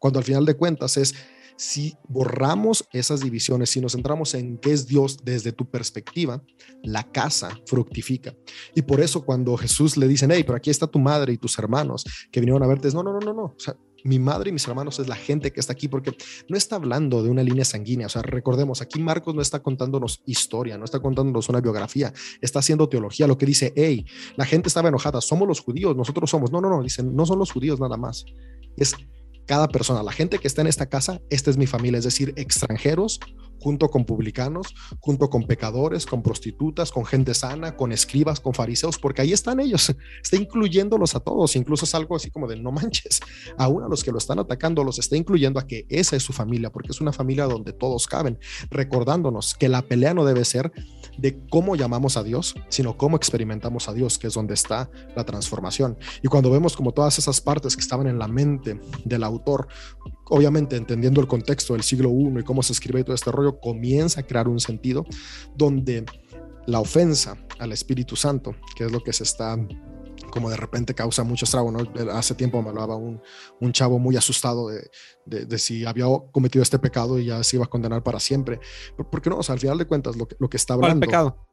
[SPEAKER 8] Cuando al final de cuentas es, si borramos esas divisiones, si nos centramos en qué es Dios desde tu perspectiva, la casa fructifica. Y por eso cuando Jesús le dicen, hey, pero aquí está tu madre y tus hermanos que vinieron a verte, es, no, no, no, no, no. O sea, mi madre y mis hermanos es la gente que está aquí, porque no está hablando de una línea sanguínea. O sea, recordemos, aquí Marcos no está contándonos historia, no está contándonos una biografía, está haciendo teología, lo que dice, hey, la gente estaba enojada, somos los judíos, nosotros somos. No, no, no, dicen, no son los judíos nada más. Es cada persona, la gente que está en esta casa, esta es mi familia, es decir, extranjeros junto con publicanos, junto con pecadores, con prostitutas, con gente sana, con escribas, con fariseos, porque ahí están ellos, [LAUGHS] está incluyéndolos a todos, incluso es algo así como de no manches, aún a los que lo están atacando los está incluyendo a que esa es su familia, porque es una familia donde todos caben, recordándonos que la pelea no debe ser de cómo llamamos a Dios, sino cómo experimentamos a Dios, que es donde está la transformación. Y cuando vemos como todas esas partes que estaban en la mente del autor, obviamente entendiendo el contexto del siglo I y cómo se escribe todo este rollo, comienza a crear un sentido donde la ofensa al Espíritu Santo, que es lo que se está como de repente causa mucho estrago, ¿no? Hace tiempo me hablaba un, un chavo muy asustado de, de, si había cometido este pecado y ya se iba a condenar para siempre. Porque no, o sea, al final de cuentas, lo que, lo que está hablando...
[SPEAKER 6] ¿Cuál pecado?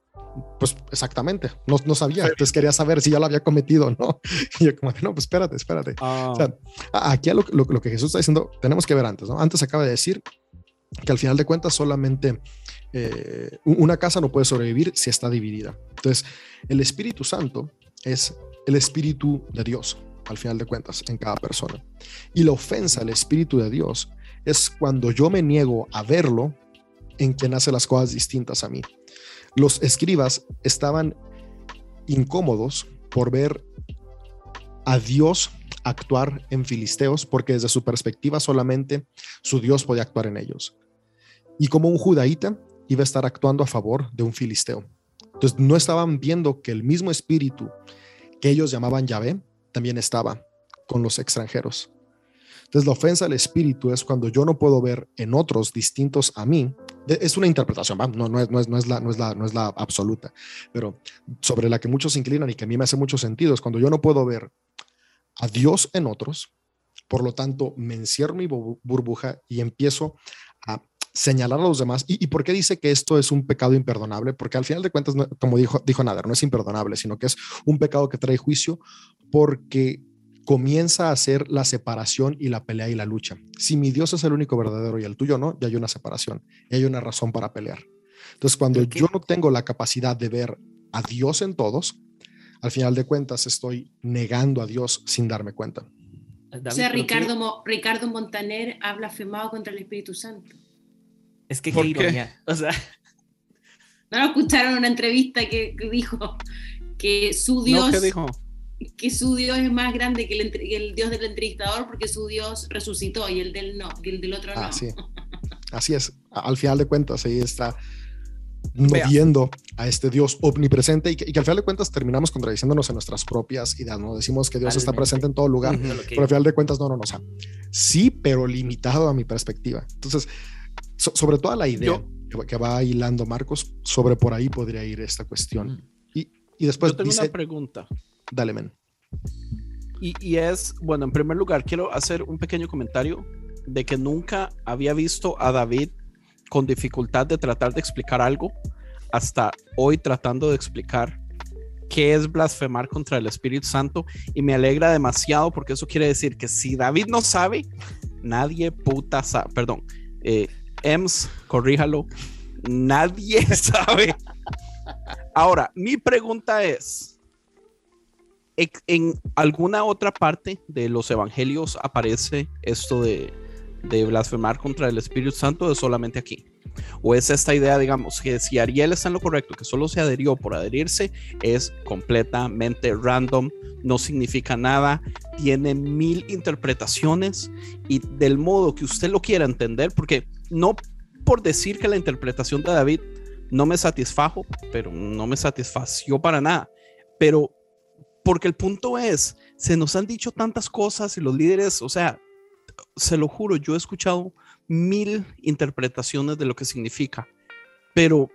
[SPEAKER 8] Pues exactamente, no, no sabía, entonces quería saber si ya lo había cometido, ¿no? [LAUGHS] Y yo como, no, pues espérate, espérate. O sea,
[SPEAKER 6] Ah.
[SPEAKER 8] aquí lo, lo, lo que Jesús está diciendo, tenemos que ver antes, ¿no? Antes acaba de decir que al final de cuentas solamente eh, una casa no puede sobrevivir si está dividida. Entonces, el Espíritu Santo es el Espíritu de Dios, al final de cuentas, en cada persona. Y la ofensa al Espíritu de Dios es cuando yo me niego a verlo en quien hace las cosas distintas a mí. Los escribas estaban incómodos por ver a Dios actuar en filisteos porque desde su perspectiva solamente su Dios podía actuar en ellos. Y como un judaíta iba a estar actuando a favor de un filisteo. Entonces no estaban viendo que el mismo espíritu que ellos llamaban Yahvé también estaba con los extranjeros. Entonces la ofensa al espíritu es cuando yo no puedo ver en otros distintos a mí. Es una interpretación, no, no, es, la absoluta, pero sobre la que muchos se inclinan y que a mí me hace mucho sentido es cuando yo no puedo ver a Dios en otros, por lo tanto me encierro mi burbuja y empiezo a señalar a los demás. ¿Y, ¿Y, por qué dice que esto es un pecado imperdonable? Porque al final de cuentas, no, como dijo, dijo Nader, no es imperdonable, sino que es un pecado que trae juicio porque comienza a ser la separación y la pelea y la lucha. Si mi Dios es el único verdadero y el tuyo no, ya hay una separación y hay una razón para pelear. Entonces, cuando yo no tengo la capacidad de ver a Dios en todos, al final de cuentas estoy negando a Dios sin darme cuenta.
[SPEAKER 4] David, o sea, Ricardo, Mo, Ricardo Montaner ha blasfemado contra el Espíritu Santo.
[SPEAKER 7] Es que qué ironía. O sea.
[SPEAKER 4] ¿No lo escucharon en una entrevista que, que dijo que su Dios.
[SPEAKER 6] No, ¿qué dijo?
[SPEAKER 4] que su Dios es más grande que el, que el, Dios del entrevistador porque su Dios resucitó y el del no, que el del otro no.
[SPEAKER 8] Así, [LAUGHS] así es. Al final de cuentas, ahí está moviendo a este Dios omnipresente y que, y que, al final de cuentas terminamos contradiciéndonos en nuestras propias ideas, ¿no? Decimos que Dios está presente en todo lugar, uh -huh. pero al final de cuentas, no, no, no, o sea, sí, pero limitado a mi perspectiva. Entonces, so, sobre toda la idea Yo, que va hilando Marcos, sobre por ahí podría ir esta cuestión. Y, y después
[SPEAKER 6] Yo tengo
[SPEAKER 8] dice,
[SPEAKER 6] una pregunta.
[SPEAKER 8] Dale, men.
[SPEAKER 6] Y, y, es, bueno, en primer lugar, quiero hacer un pequeño comentario de que nunca había visto a David con dificultad de tratar de explicar algo hasta hoy tratando de explicar qué es blasfemar contra el Espíritu Santo y me alegra demasiado porque eso quiere decir que si David no sabe, nadie puta sabe, perdón, eh, Ems, corríjalo, nadie [LAUGHS] sabe. Ahora, mi pregunta es, ¿en alguna otra parte de los evangelios aparece esto de, blasfemar contra el Espíritu Santo o solamente aquí? ¿O es esta idea, digamos, que si Ariel está en lo correcto, que solo se adherió por adherirse, es completamente random, no significa nada, tiene mil interpretaciones y del modo que usted lo quiera entender, porque no, por decir que la interpretación de David no me satisfajo, pero no me satisfació para nada. Pero porque el punto es, se nos han dicho tantas cosas y los líderes, o sea, se lo juro, yo he escuchado mil interpretaciones de lo que significa, pero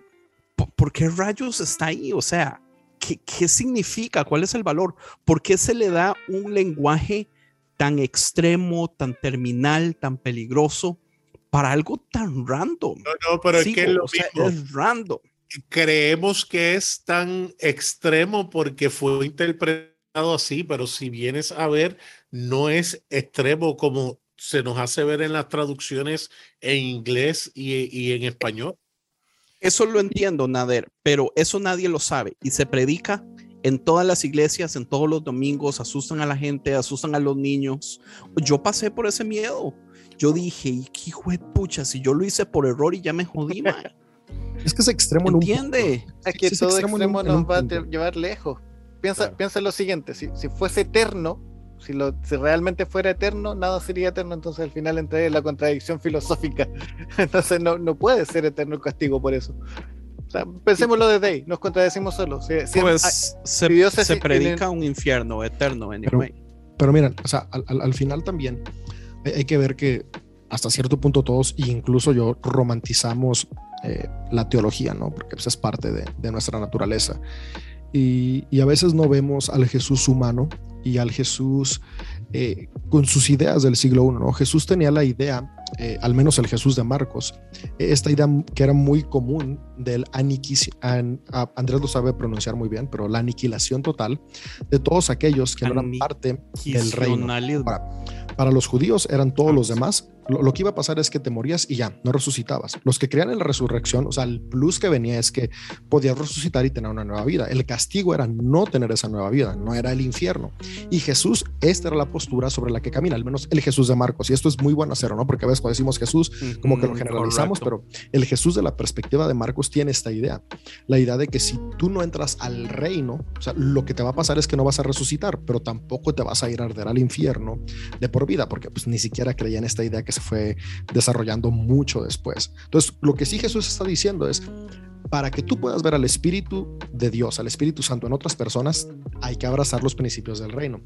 [SPEAKER 6] ¿por qué rayos está ahí? O sea, ¿qué, qué significa? ¿Cuál es el valor? ¿Por qué se le da un lenguaje tan extremo, tan terminal, tan peligroso para algo tan random?
[SPEAKER 1] No, no, pero es que es lo
[SPEAKER 6] sea,
[SPEAKER 1] mismo.
[SPEAKER 6] es random.
[SPEAKER 1] creemos que es tan extremo porque fue interpretado así, pero si vienes a ver, no es extremo como se nos hace ver en las traducciones en inglés y, y en español.
[SPEAKER 6] Eso lo entiendo, Nader, pero eso nadie lo sabe y se predica en todas las iglesias, en todos los domingos, asustan a la gente, asustan a los niños. Yo pasé por ese miedo. Yo dije, ¿y qué hijo de pucha? Si yo lo hice por error y ya me jodí, man. [LAUGHS]
[SPEAKER 8] Es que es extremo en un
[SPEAKER 6] ¿Entiende?
[SPEAKER 9] Es que
[SPEAKER 8] Sí,
[SPEAKER 9] todo
[SPEAKER 8] extremo en un-
[SPEAKER 9] extremo
[SPEAKER 8] en un
[SPEAKER 9] nos va a
[SPEAKER 8] punto.
[SPEAKER 9] llevar lejos. Piensa,
[SPEAKER 8] Claro.
[SPEAKER 9] piensa en lo siguiente, si, si fuese eterno, si, lo, si realmente fuera eterno, nada sería eterno, entonces al final entraría en la contradicción filosófica. [LAUGHS] Entonces no, no puede ser eterno el castigo por eso. O sea, pensémoslo desde ahí, nos contradecimos solos. Si- si-
[SPEAKER 6] Pues se,
[SPEAKER 9] Dios
[SPEAKER 6] predica un infierno eterno, anyway.
[SPEAKER 8] Pero miren, o sea, al, al- al final también hay, hay que ver que hasta cierto punto todos, incluso yo, romantizamos eh, la teología, ¿no? Porque pues, es parte de, de nuestra naturaleza. Y, y a veces no vemos al Jesús humano y al Jesús eh, con sus ideas del siglo I, ¿no? Jesús tenía la idea, eh, al menos el Jesús de Marcos, eh, esta idea que era muy común del aniquilación, Andrés lo sabe pronunciar muy bien, pero la aniquilación total de todos aquellos que no eran parte del reino. Para, para los judíos eran todos los demás. Lo, lo que iba a pasar es que te morías y ya, no resucitabas. Los que creían en la resurrección, o sea, el plus que venía es que podías resucitar y tener una nueva vida. El castigo era no tener esa nueva vida, no era el infierno. Y Jesús, esta era la postura sobre la que camina, al menos el Jesús de Marcos. Y esto es muy bueno hacerlo, ¿no? Porque a veces cuando decimos Jesús, como que lo generalizamos,
[SPEAKER 6] correcto.
[SPEAKER 8] pero el Jesús de la perspectiva de Marcos tiene esta idea, la idea de que si tú no entras al reino, o sea, lo que te va a pasar es que no vas a resucitar, pero tampoco te vas a ir a arder al infierno de por vida, porque pues ni siquiera creía en esta idea que se fue desarrollando mucho después. Entonces, lo que sí Jesús está diciendo es, para que tú puedas ver al Espíritu de Dios, al Espíritu Santo en otras personas, hay que abrazar los principios del reino.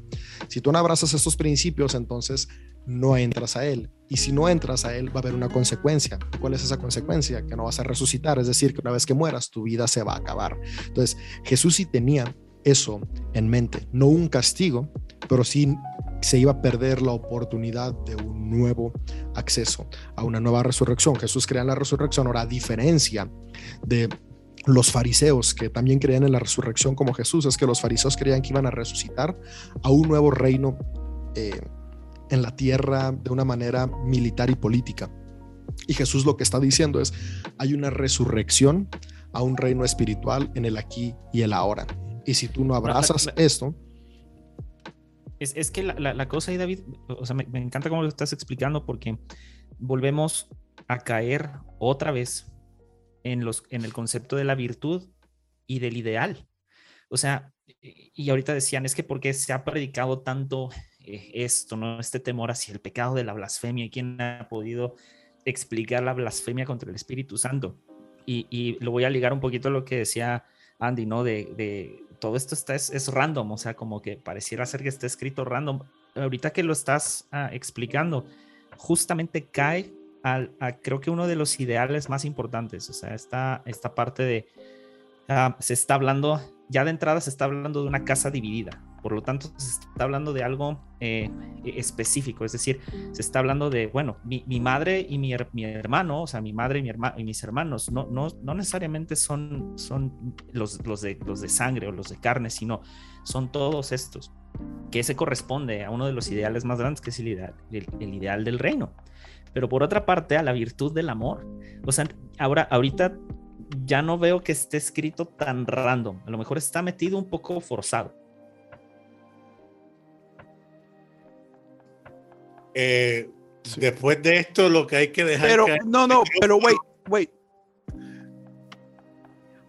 [SPEAKER 8] Si tú no abrazas estos principios, entonces no entras a Él. Y si no entras a Él, va a haber una consecuencia. ¿Cuál es esa consecuencia? Que no vas a resucitar. Es decir, que una vez que mueras, tu vida se va a acabar. Entonces, Jesús sí tenía eso en mente. No un castigo, pero sí se iba a perder la oportunidad de un nuevo acceso a una nueva resurrección. Jesús crea en la resurrección. Ahora, a diferencia de los fariseos que también creían en la resurrección como Jesús, es que los fariseos creían que iban a resucitar a un nuevo reino eh, en la tierra de una manera militar y política. Y Jesús lo que está diciendo es, hay una resurrección a un reino espiritual en el aquí y el ahora. Y si tú no abrazas esto,
[SPEAKER 7] Es, es que la, la- cosa ahí, David, o sea, me, me encanta cómo lo estás explicando porque volvemos a caer otra vez en, los, en el concepto de la virtud y del ideal. O sea, y y ahorita decían, es que porque se ha predicado tanto eh, esto, ¿no? Este temor hacia el pecado de la blasfemia y quién ha podido explicar la blasfemia contra el Espíritu Santo. Y, y lo voy a ligar un poquito a lo que decía Andy, ¿no? De, de todo esto está, es, es random, o sea, como que pareciera ser que está escrito random. Ahorita que lo estás ah, explicando, justamente cae al, a creo que uno de los ideales más importantes, o sea, esta, esta parte de, ah, se está hablando, ya de entrada se está hablando de una casa dividida, por lo tanto se está hablando de algo eh, específico, es decir, se está hablando de, bueno, mi, mi madre y mi, mi hermano, o sea, mi madre y, mi herma- y mis hermanos, no, no, no necesariamente son, son los, los, de, los de sangre o los de carne, sino son todos estos, que se corresponde a uno de los ideales más grandes, que es el ideal, el, el ideal del reino. Pero por otra parte, a la virtud del amor. O sea, ahora, ahorita ya no veo que esté escrito tan random. A lo mejor está metido un poco forzado.
[SPEAKER 1] Eh, Después de esto, lo que hay que dejar
[SPEAKER 6] Pero,
[SPEAKER 1] caer-
[SPEAKER 6] no, no, pero wait, wait.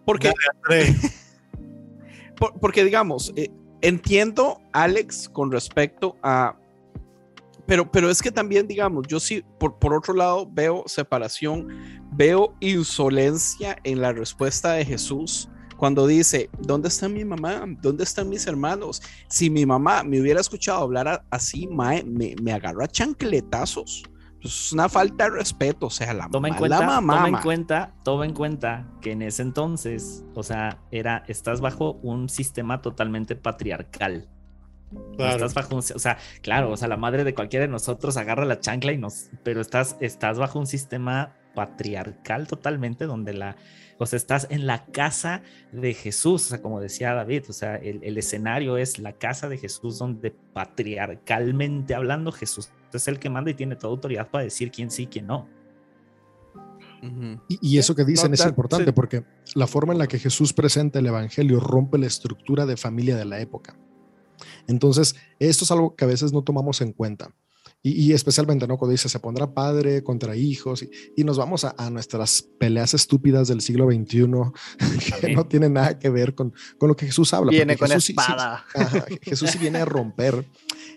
[SPEAKER 6] Porque, [LAUGHS] porque digamos, eh, entiendo, Alex, con respecto a pero, pero es que también, digamos, yo sí, por, por otro lado, veo separación, veo insolencia en la respuesta de Jesús cuando dice, ¿dónde está mi mamá? ¿Dónde están mis hermanos? Si mi mamá me hubiera escuchado hablar así, mae, me, me agarra chancletazos. Pues es una falta de respeto, o sea, la
[SPEAKER 7] Toma en
[SPEAKER 6] mamá,
[SPEAKER 7] cuenta,
[SPEAKER 6] la mamá.
[SPEAKER 7] toma en cuenta, toma en cuenta que en ese entonces, o sea, era, estás bajo un sistema totalmente patriarcal.
[SPEAKER 1] Claro.
[SPEAKER 7] Estás bajo un, o sea, claro, o sea, la madre de cualquiera de nosotros agarra la chancla y nos, pero estás, estás bajo un sistema patriarcal totalmente donde la, o sea, estás en la casa de Jesús, o sea, como decía David, o sea, el, el escenario es la casa de Jesús donde patriarcalmente hablando Jesús es el que manda y tiene toda autoridad para decir quién sí, quién no.
[SPEAKER 8] Y, y eso que dicen
[SPEAKER 6] No,
[SPEAKER 8] es importante
[SPEAKER 6] sí.
[SPEAKER 8] porque la forma en la que Jesús presenta el Evangelio rompe la estructura de familia de la época. Entonces, esto es algo que a veces no tomamos en cuenta. Y, y especialmente, ¿no? Cuando dice, se pondrá padre contra hijos y, y nos vamos a, a nuestras peleas estúpidas del siglo XXI [LAUGHS] que no tienen nada que ver con, con lo que Jesús habla.
[SPEAKER 9] Viene con
[SPEAKER 8] Jesús sí- sí-
[SPEAKER 9] espada.
[SPEAKER 8] Ajá, Jesús sí viene a romper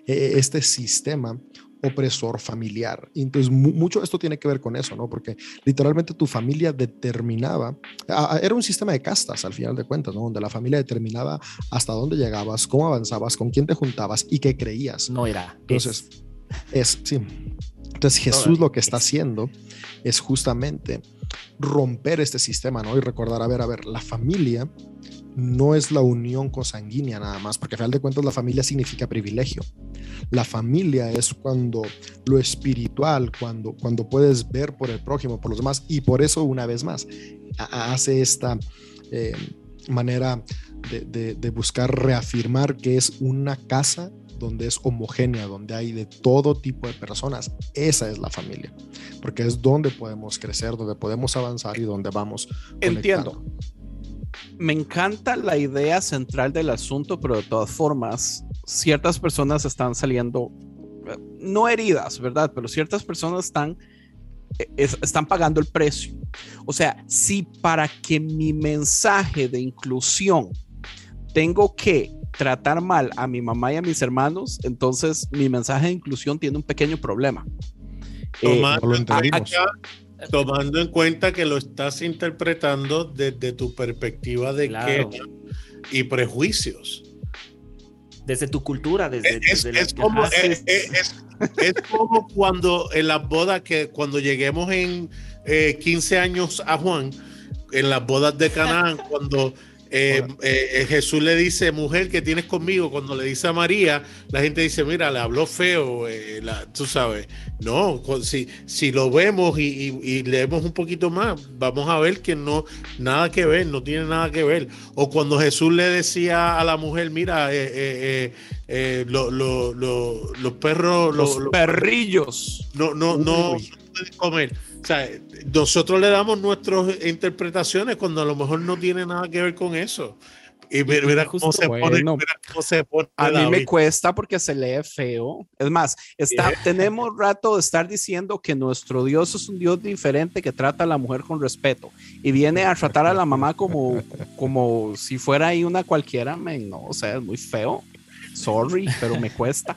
[SPEAKER 8] eh, este sistema opresor familiar. Y entonces mu- mucho esto tiene que ver con eso, ¿no? Porque literalmente tu familia determinaba, a- a- era un sistema de castas al final de cuentas, ¿no? Donde la familia determinaba hasta dónde llegabas, cómo avanzabas, con quién te juntabas y qué creías.
[SPEAKER 7] No era.
[SPEAKER 8] Entonces,
[SPEAKER 7] es.
[SPEAKER 8] Es, sí. Entonces Jesús lo que está
[SPEAKER 7] es.
[SPEAKER 8] haciendo es justamente romper este sistema, ¿no? Y recordar, a ver, a ver, la familia no es la unión consanguínea nada más, porque al final de cuentas la familia significa privilegio. La familia es cuando lo espiritual, cuando, cuando puedes ver por el prójimo, por los demás, y por eso una vez más hace esta eh, manera de, de- de buscar reafirmar que es una casa donde es homogénea, donde hay de todo tipo de personas. Esa es la familia, porque es donde podemos crecer, donde podemos avanzar y donde vamos.
[SPEAKER 6] Entiendo.
[SPEAKER 8] conectando.
[SPEAKER 6] Me encanta la idea central del asunto, pero de todas formas, ciertas personas están saliendo, eh, no heridas, ¿verdad? Pero ciertas personas están, eh, es- están pagando el precio. O sea, si para que mi mensaje de inclusión tengo que tratar mal a mi mamá y a mis hermanos, entonces mi mensaje de inclusión tiene un pequeño problema. Eh,
[SPEAKER 1] Tomando, cuenta, tomando en cuenta que lo estás interpretando desde tu perspectiva de
[SPEAKER 7] Claro.
[SPEAKER 1] queja y prejuicios.
[SPEAKER 7] Desde tu cultura, desde,
[SPEAKER 1] Es,
[SPEAKER 7] desde la-
[SPEAKER 1] es como, es, es- es- es como cuando en las bodas, que cuando lleguemos en eh, 15 años a Juan, en las bodas de Canaán, cuando eh, eh, Jesús le dice, mujer que tienes conmigo, cuando le dice a María, la gente dice, mira, le habló feo, eh, la- tú sabes. No, si, si lo vemos y, y- y leemos un poquito más, vamos a ver que no, nada que ver, no tiene nada que ver. O cuando Jesús le decía a la mujer, mira, eh, eh, eh, eh, lo- lo- lo- los perros,
[SPEAKER 6] los
[SPEAKER 1] lo- lo-
[SPEAKER 6] perrillos.
[SPEAKER 1] no, no, no,
[SPEAKER 6] Uy.
[SPEAKER 1] no pueden comer. O sea, nosotros le damos nuestras interpretaciones cuando a lo mejor no tiene nada que ver con eso. Y mira, mira cómo
[SPEAKER 6] Justo,
[SPEAKER 1] se pone,
[SPEAKER 6] bueno.
[SPEAKER 1] mira cómo se pone
[SPEAKER 6] A mí me cuesta porque se lee feo. Es más, está, tenemos rato de estar diciendo que nuestro Dios es un Dios diferente que trata a la mujer con respeto y viene a tratar a la mamá como, como si fuera ahí una cualquiera. men, no, o sea, es muy feo. Sorry, pero me cuesta.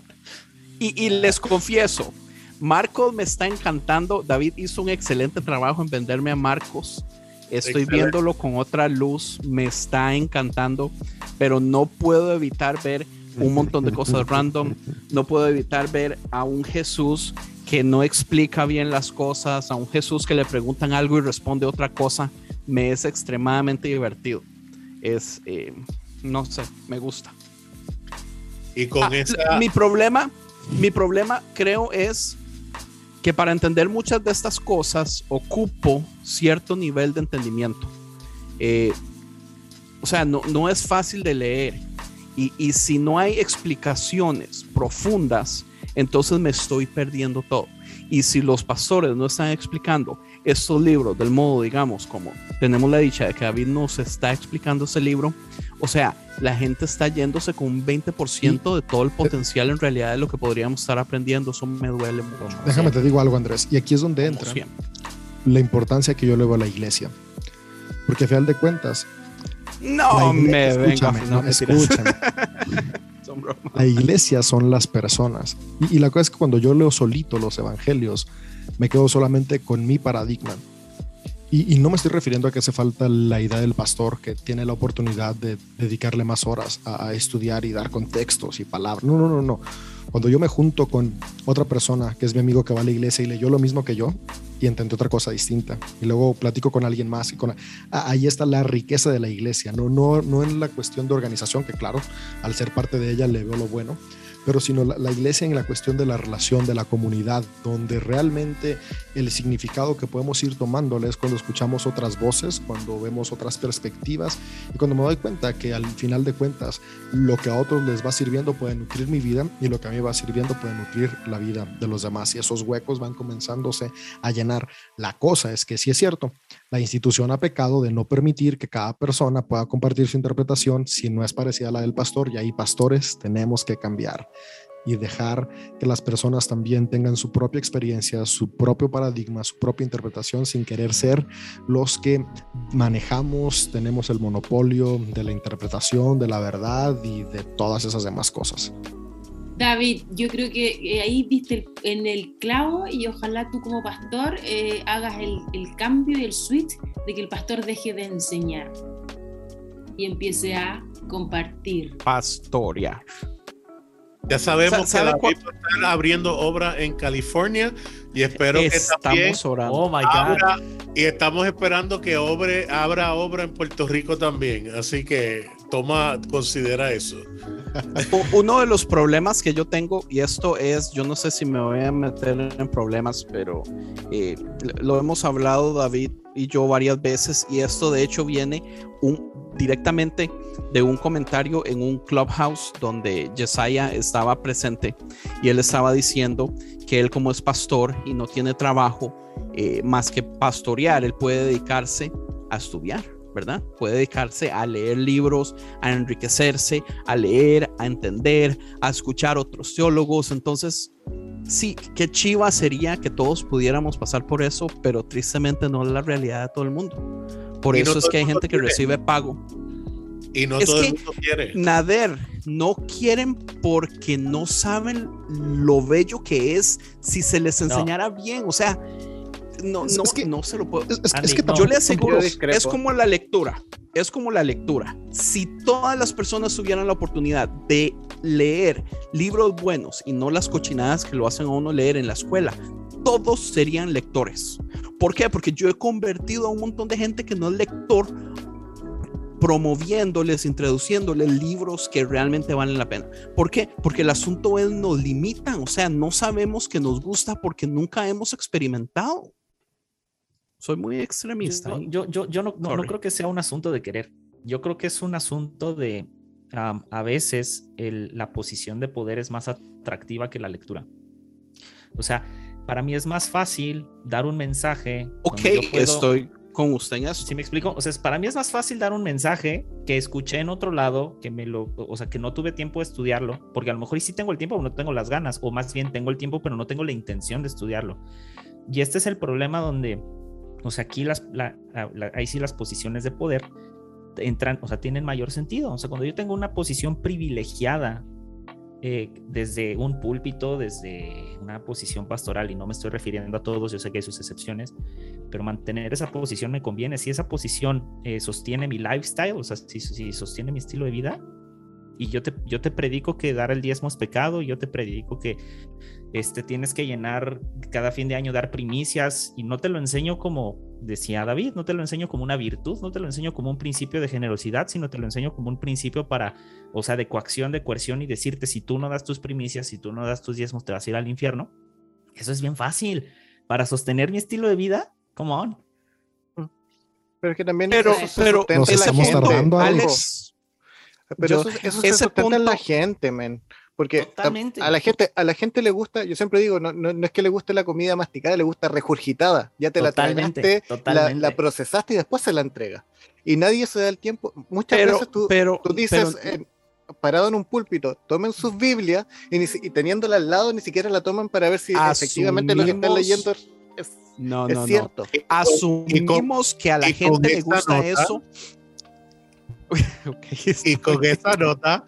[SPEAKER 6] Y, y les confieso, Marcos me está encantando. David hizo un excelente trabajo en venderme a Marcos. Estoy
[SPEAKER 1] Excelente.
[SPEAKER 6] viéndolo con otra luz, me está encantando, pero no puedo evitar ver un montón de cosas random. No puedo evitar ver a un Jesús que no explica bien las cosas, a un Jesús que le preguntan algo y responde otra cosa. Me es extremadamente divertido. Es, eh, no sé, me gusta.
[SPEAKER 1] Y con
[SPEAKER 6] Ah,
[SPEAKER 1] esa.
[SPEAKER 6] Mi problema, mi problema creo es que para entender muchas de estas cosas ocupo cierto nivel de entendimiento. Eh, o sea, no, no es fácil de leer. Y, y si no hay explicaciones profundas, entonces me estoy perdiendo todo. Y si los pastores no están explicando estos libros del modo, digamos, como tenemos la dicha de que David nos está explicando ese libro, o sea, la gente está yéndose con un 20% de todo el potencial en realidad de lo que podríamos estar aprendiendo. Eso me duele mucho.
[SPEAKER 8] Déjame te digo algo, Andrés. Y aquí es donde entra la importancia que yo le veo a la iglesia. Porque a final de cuentas,
[SPEAKER 6] No
[SPEAKER 8] la igle-
[SPEAKER 6] me venga.
[SPEAKER 8] escúchame,
[SPEAKER 6] no,
[SPEAKER 8] no,
[SPEAKER 6] mentiras.
[SPEAKER 8] escúchame. [LAUGHS]
[SPEAKER 6] Son
[SPEAKER 8] La iglesia son las personas. Y, y la cosa es que cuando yo leo solito los evangelios, me quedo solamente con mi paradigma. Y, y no me estoy refiriendo a que hace falta la idea del pastor que tiene la oportunidad de dedicarle más horas a, estudiar y dar contextos y palabras. No, no, no, no. Cuando yo me junto con otra persona que es mi amigo que va a la iglesia y leyó lo mismo que yo y entendió otra cosa distinta y luego platico con alguien más y con ah, ahí está la riqueza de la iglesia, no no no en la cuestión de organización que claro, al ser parte de ella le veo lo bueno, pero sino la, la, iglesia en la cuestión de la relación, de la comunidad, donde realmente el significado que podemos ir tomándole es cuando escuchamos otras voces, cuando vemos otras perspectivas y cuando me doy cuenta que al final de cuentas lo que a otros les va sirviendo puede nutrir mi vida y lo que a mí va sirviendo puede nutrir la vida de los demás y esos huecos van comenzándose a llenar. La cosa es que sí es cierto, la institución ha pecado de no permitir que cada persona pueda compartir su interpretación si no es parecida a la del pastor y ahí pastores tenemos que cambiar y dejar que las personas también tengan su propia experiencia, su propio paradigma, su propia interpretación sin querer ser los que manejamos, tenemos el monopolio de la interpretación, de la verdad y de todas esas demás cosas.
[SPEAKER 4] David, yo creo que ahí diste en el clavo y ojalá tú como pastor eh, hagas el, el cambio y el switch de que el pastor deje de enseñar y empiece a compartir.
[SPEAKER 6] Pastorear.
[SPEAKER 1] Ya sabemos que David va a estar abriendo obra en California y espero
[SPEAKER 6] estamos
[SPEAKER 1] que también
[SPEAKER 6] orando.
[SPEAKER 7] Oh my God.
[SPEAKER 1] abra, y estamos esperando que obre, abra obra en Puerto Rico también. Así que toma, considera eso. [LAUGHS]
[SPEAKER 6] Uno de los problemas que yo tengo, y esto es, yo no sé si me voy a meter en problemas, pero eh, lo hemos hablado David y yo varias veces, y esto de hecho viene directamente de un comentario en un clubhouse donde Jesiah estaba presente y él estaba diciendo que él como es pastor y no tiene trabajo eh, más que pastorear, él puede dedicarse a estudiar. ¿Verdad? Puede dedicarse a leer libros, a enriquecerse, a leer, a entender, a escuchar otros teólogos. Entonces, sí, qué chiva sería que todos pudiéramos pasar por eso, pero tristemente no es la realidad de todo el mundo. Por
[SPEAKER 1] Y
[SPEAKER 6] eso
[SPEAKER 1] no
[SPEAKER 6] es que hay gente que recibe pago.
[SPEAKER 1] Y no
[SPEAKER 6] Es
[SPEAKER 1] todo
[SPEAKER 6] que-
[SPEAKER 1] el mundo quiere.
[SPEAKER 6] Nader, no quieren porque no saben lo bello que es si se les enseñara bien. O sea, no, no,
[SPEAKER 8] es que-
[SPEAKER 6] no se lo puedo.
[SPEAKER 8] Es, es-
[SPEAKER 7] Andy,
[SPEAKER 8] es que
[SPEAKER 7] no.
[SPEAKER 6] Yo le aseguro, es como la lectura, es como la lectura. Si todas las personas tuvieran la oportunidad de leer libros buenos y no las cochinadas que lo hacen a uno leer en la escuela, todos serían lectores. ¿Por qué? Porque yo he convertido a un montón de gente que no es lector promoviéndoles, introduciéndoles libros que realmente valen la pena. ¿Por qué? Porque el asunto es nos limitan, o sea, no sabemos que nos gusta porque nunca hemos experimentado. Soy muy extremista.
[SPEAKER 7] Yo, yo, yo, yo no, no- no creo que sea un asunto de querer. Yo creo que es un asunto de am, a veces el- la posición de poder es más atractiva que la lectura. O sea, para mí es más fácil dar un mensaje.
[SPEAKER 6] Ok,
[SPEAKER 7] puedo-
[SPEAKER 6] estoy con usted en.
[SPEAKER 7] ¿Sí me explico? O sea, para mí es más fácil dar un mensaje que escuché en otro lado, que me lo, o sea, que no tuve tiempo de estudiarlo, porque a lo mejor sí tengo el tiempo, pero no tengo las ganas, o más bien tengo el tiempo, pero no tengo la intención de estudiarlo. Y este es el problema donde, o sea, aquí las, la- la- la- ahí sí las posiciones de poder entran, o sea, tienen mayor sentido. O sea, cuando yo tengo una posición privilegiada eh, desde un púlpito, desde una posición pastoral, y no me estoy refiriendo a todos, yo sé que hay sus excepciones, pero mantener esa posición me conviene. Si esa posición eh, sostiene mi lifestyle, o sea, si, si sostiene mi estilo de vida, y yo te, yo te predico que dar el diezmo es pecado, yo te predico que este, tienes que llenar cada fin de año, dar primicias, y no te lo enseño como decía David, no te lo enseño como una virtud, no te lo enseño como un principio de generosidad, sino te lo enseño como un principio para, o sea, de coacción, de coerción y decirte, si tú no das tus primicias, si tú no das tus diezmos, te vas a ir al infierno. Eso es bien fácil. Para sostener mi estilo de vida, come on.
[SPEAKER 9] Pero que también
[SPEAKER 6] Pero,
[SPEAKER 9] eso se
[SPEAKER 6] pero
[SPEAKER 8] Nos estamos
[SPEAKER 9] gente,
[SPEAKER 8] tardando,
[SPEAKER 9] Pero
[SPEAKER 6] yo-
[SPEAKER 9] eso, eso se
[SPEAKER 6] ese
[SPEAKER 9] en la gente, men. Porque a la gente, a la gente le gusta, yo siempre digo, no, no, no es que le guste la comida masticada, le gusta regurgitada. Ya te
[SPEAKER 7] Totalmente,
[SPEAKER 9] la tragaste, la,
[SPEAKER 7] totalmente.
[SPEAKER 9] la procesaste y después se la entrega. Y nadie se da el tiempo. Muchas
[SPEAKER 6] pero,
[SPEAKER 9] veces tú,
[SPEAKER 6] pero,
[SPEAKER 9] tú dices,
[SPEAKER 6] pero-
[SPEAKER 9] eh, parado en un púlpito, tomen sus Biblias y, ni si- y teniéndola al lado ni siquiera la toman para ver si efectivamente lo que están leyendo es, es-
[SPEAKER 6] no,
[SPEAKER 9] es
[SPEAKER 6] no, no.
[SPEAKER 9] cierto.
[SPEAKER 6] Asumimos que a la gente le gusta
[SPEAKER 1] nota-
[SPEAKER 6] eso. [LAUGHS]
[SPEAKER 1] Y con esa nota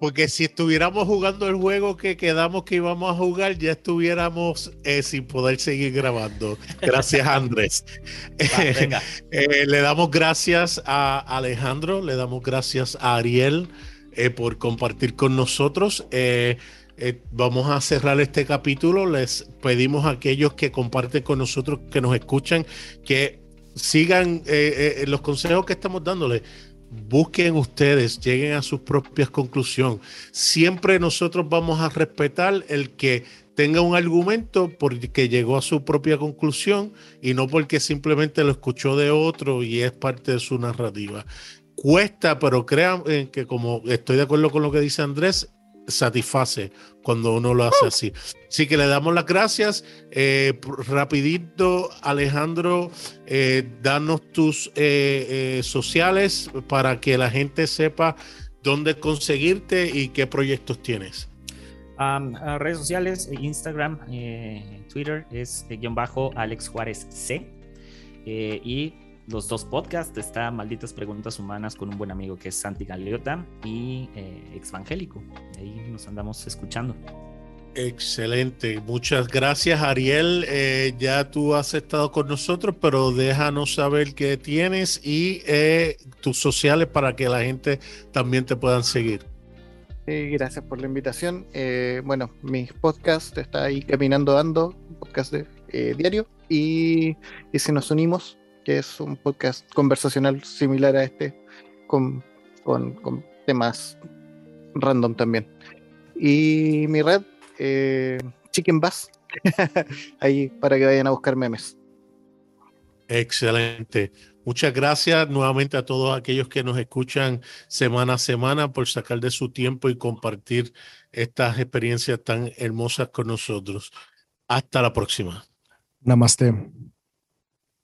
[SPEAKER 1] porque si estuviéramos jugando el juego que quedamos que íbamos a jugar, ya estuviéramos eh, sin poder seguir grabando. Gracias, [LAUGHS] Andrés.
[SPEAKER 7] Va. [LAUGHS]
[SPEAKER 1] Eh, le damos gracias a Alejandro, le damos gracias a Ariel eh, por compartir con nosotros. Eh, vamos a cerrar este capítulo. Les pedimos a aquellos que comparten con nosotros, que nos escuchan, que sigan eh, eh, los consejos que estamos dándoles. Busquen ustedes, lleguen a sus propias conclusiones. Siempre nosotros vamos a respetar el que tenga un argumento porque llegó a su propia conclusión y no porque simplemente lo escuchó de otro y es parte de su narrativa. Cuesta, pero crean que como estoy de acuerdo con lo que dice Andrés, satisface cuando uno lo hace así. Así que le damos las gracias. Eh, rapidito, Alejandro, eh, danos tus eh, eh, sociales para que la gente sepa dónde conseguirte y qué proyectos tienes.
[SPEAKER 7] Redes sociales, eh, Instagram, Twitter es guion bajo Alex Juárez C. Y los dos podcasts está Malditas Preguntas Humanas con un buen amigo que es Santi Galeota y eh, Exvangélico. Ahí nos andamos escuchando.
[SPEAKER 1] Excelente, muchas gracias Ariel. Eh, ya tú has estado con nosotros, pero déjanos saber qué tienes y eh, tus sociales para que la gente también te puedan seguir.
[SPEAKER 9] Eh, gracias por la invitación. Eh, bueno, mi podcast está ahí caminando ando, un podcast de, eh, diario. Y, y si nos unimos, que es un podcast conversacional similar a este, con, con- con temas random también. Y mi red, eh, Chicken Bass, [LAUGHS] ahí para que vayan a buscar memes.
[SPEAKER 1] Excelente. Muchas gracias nuevamente a todos aquellos que nos escuchan semana a semana por sacar de su tiempo y compartir estas experiencias tan hermosas con nosotros. Hasta la próxima.
[SPEAKER 8] Namaste.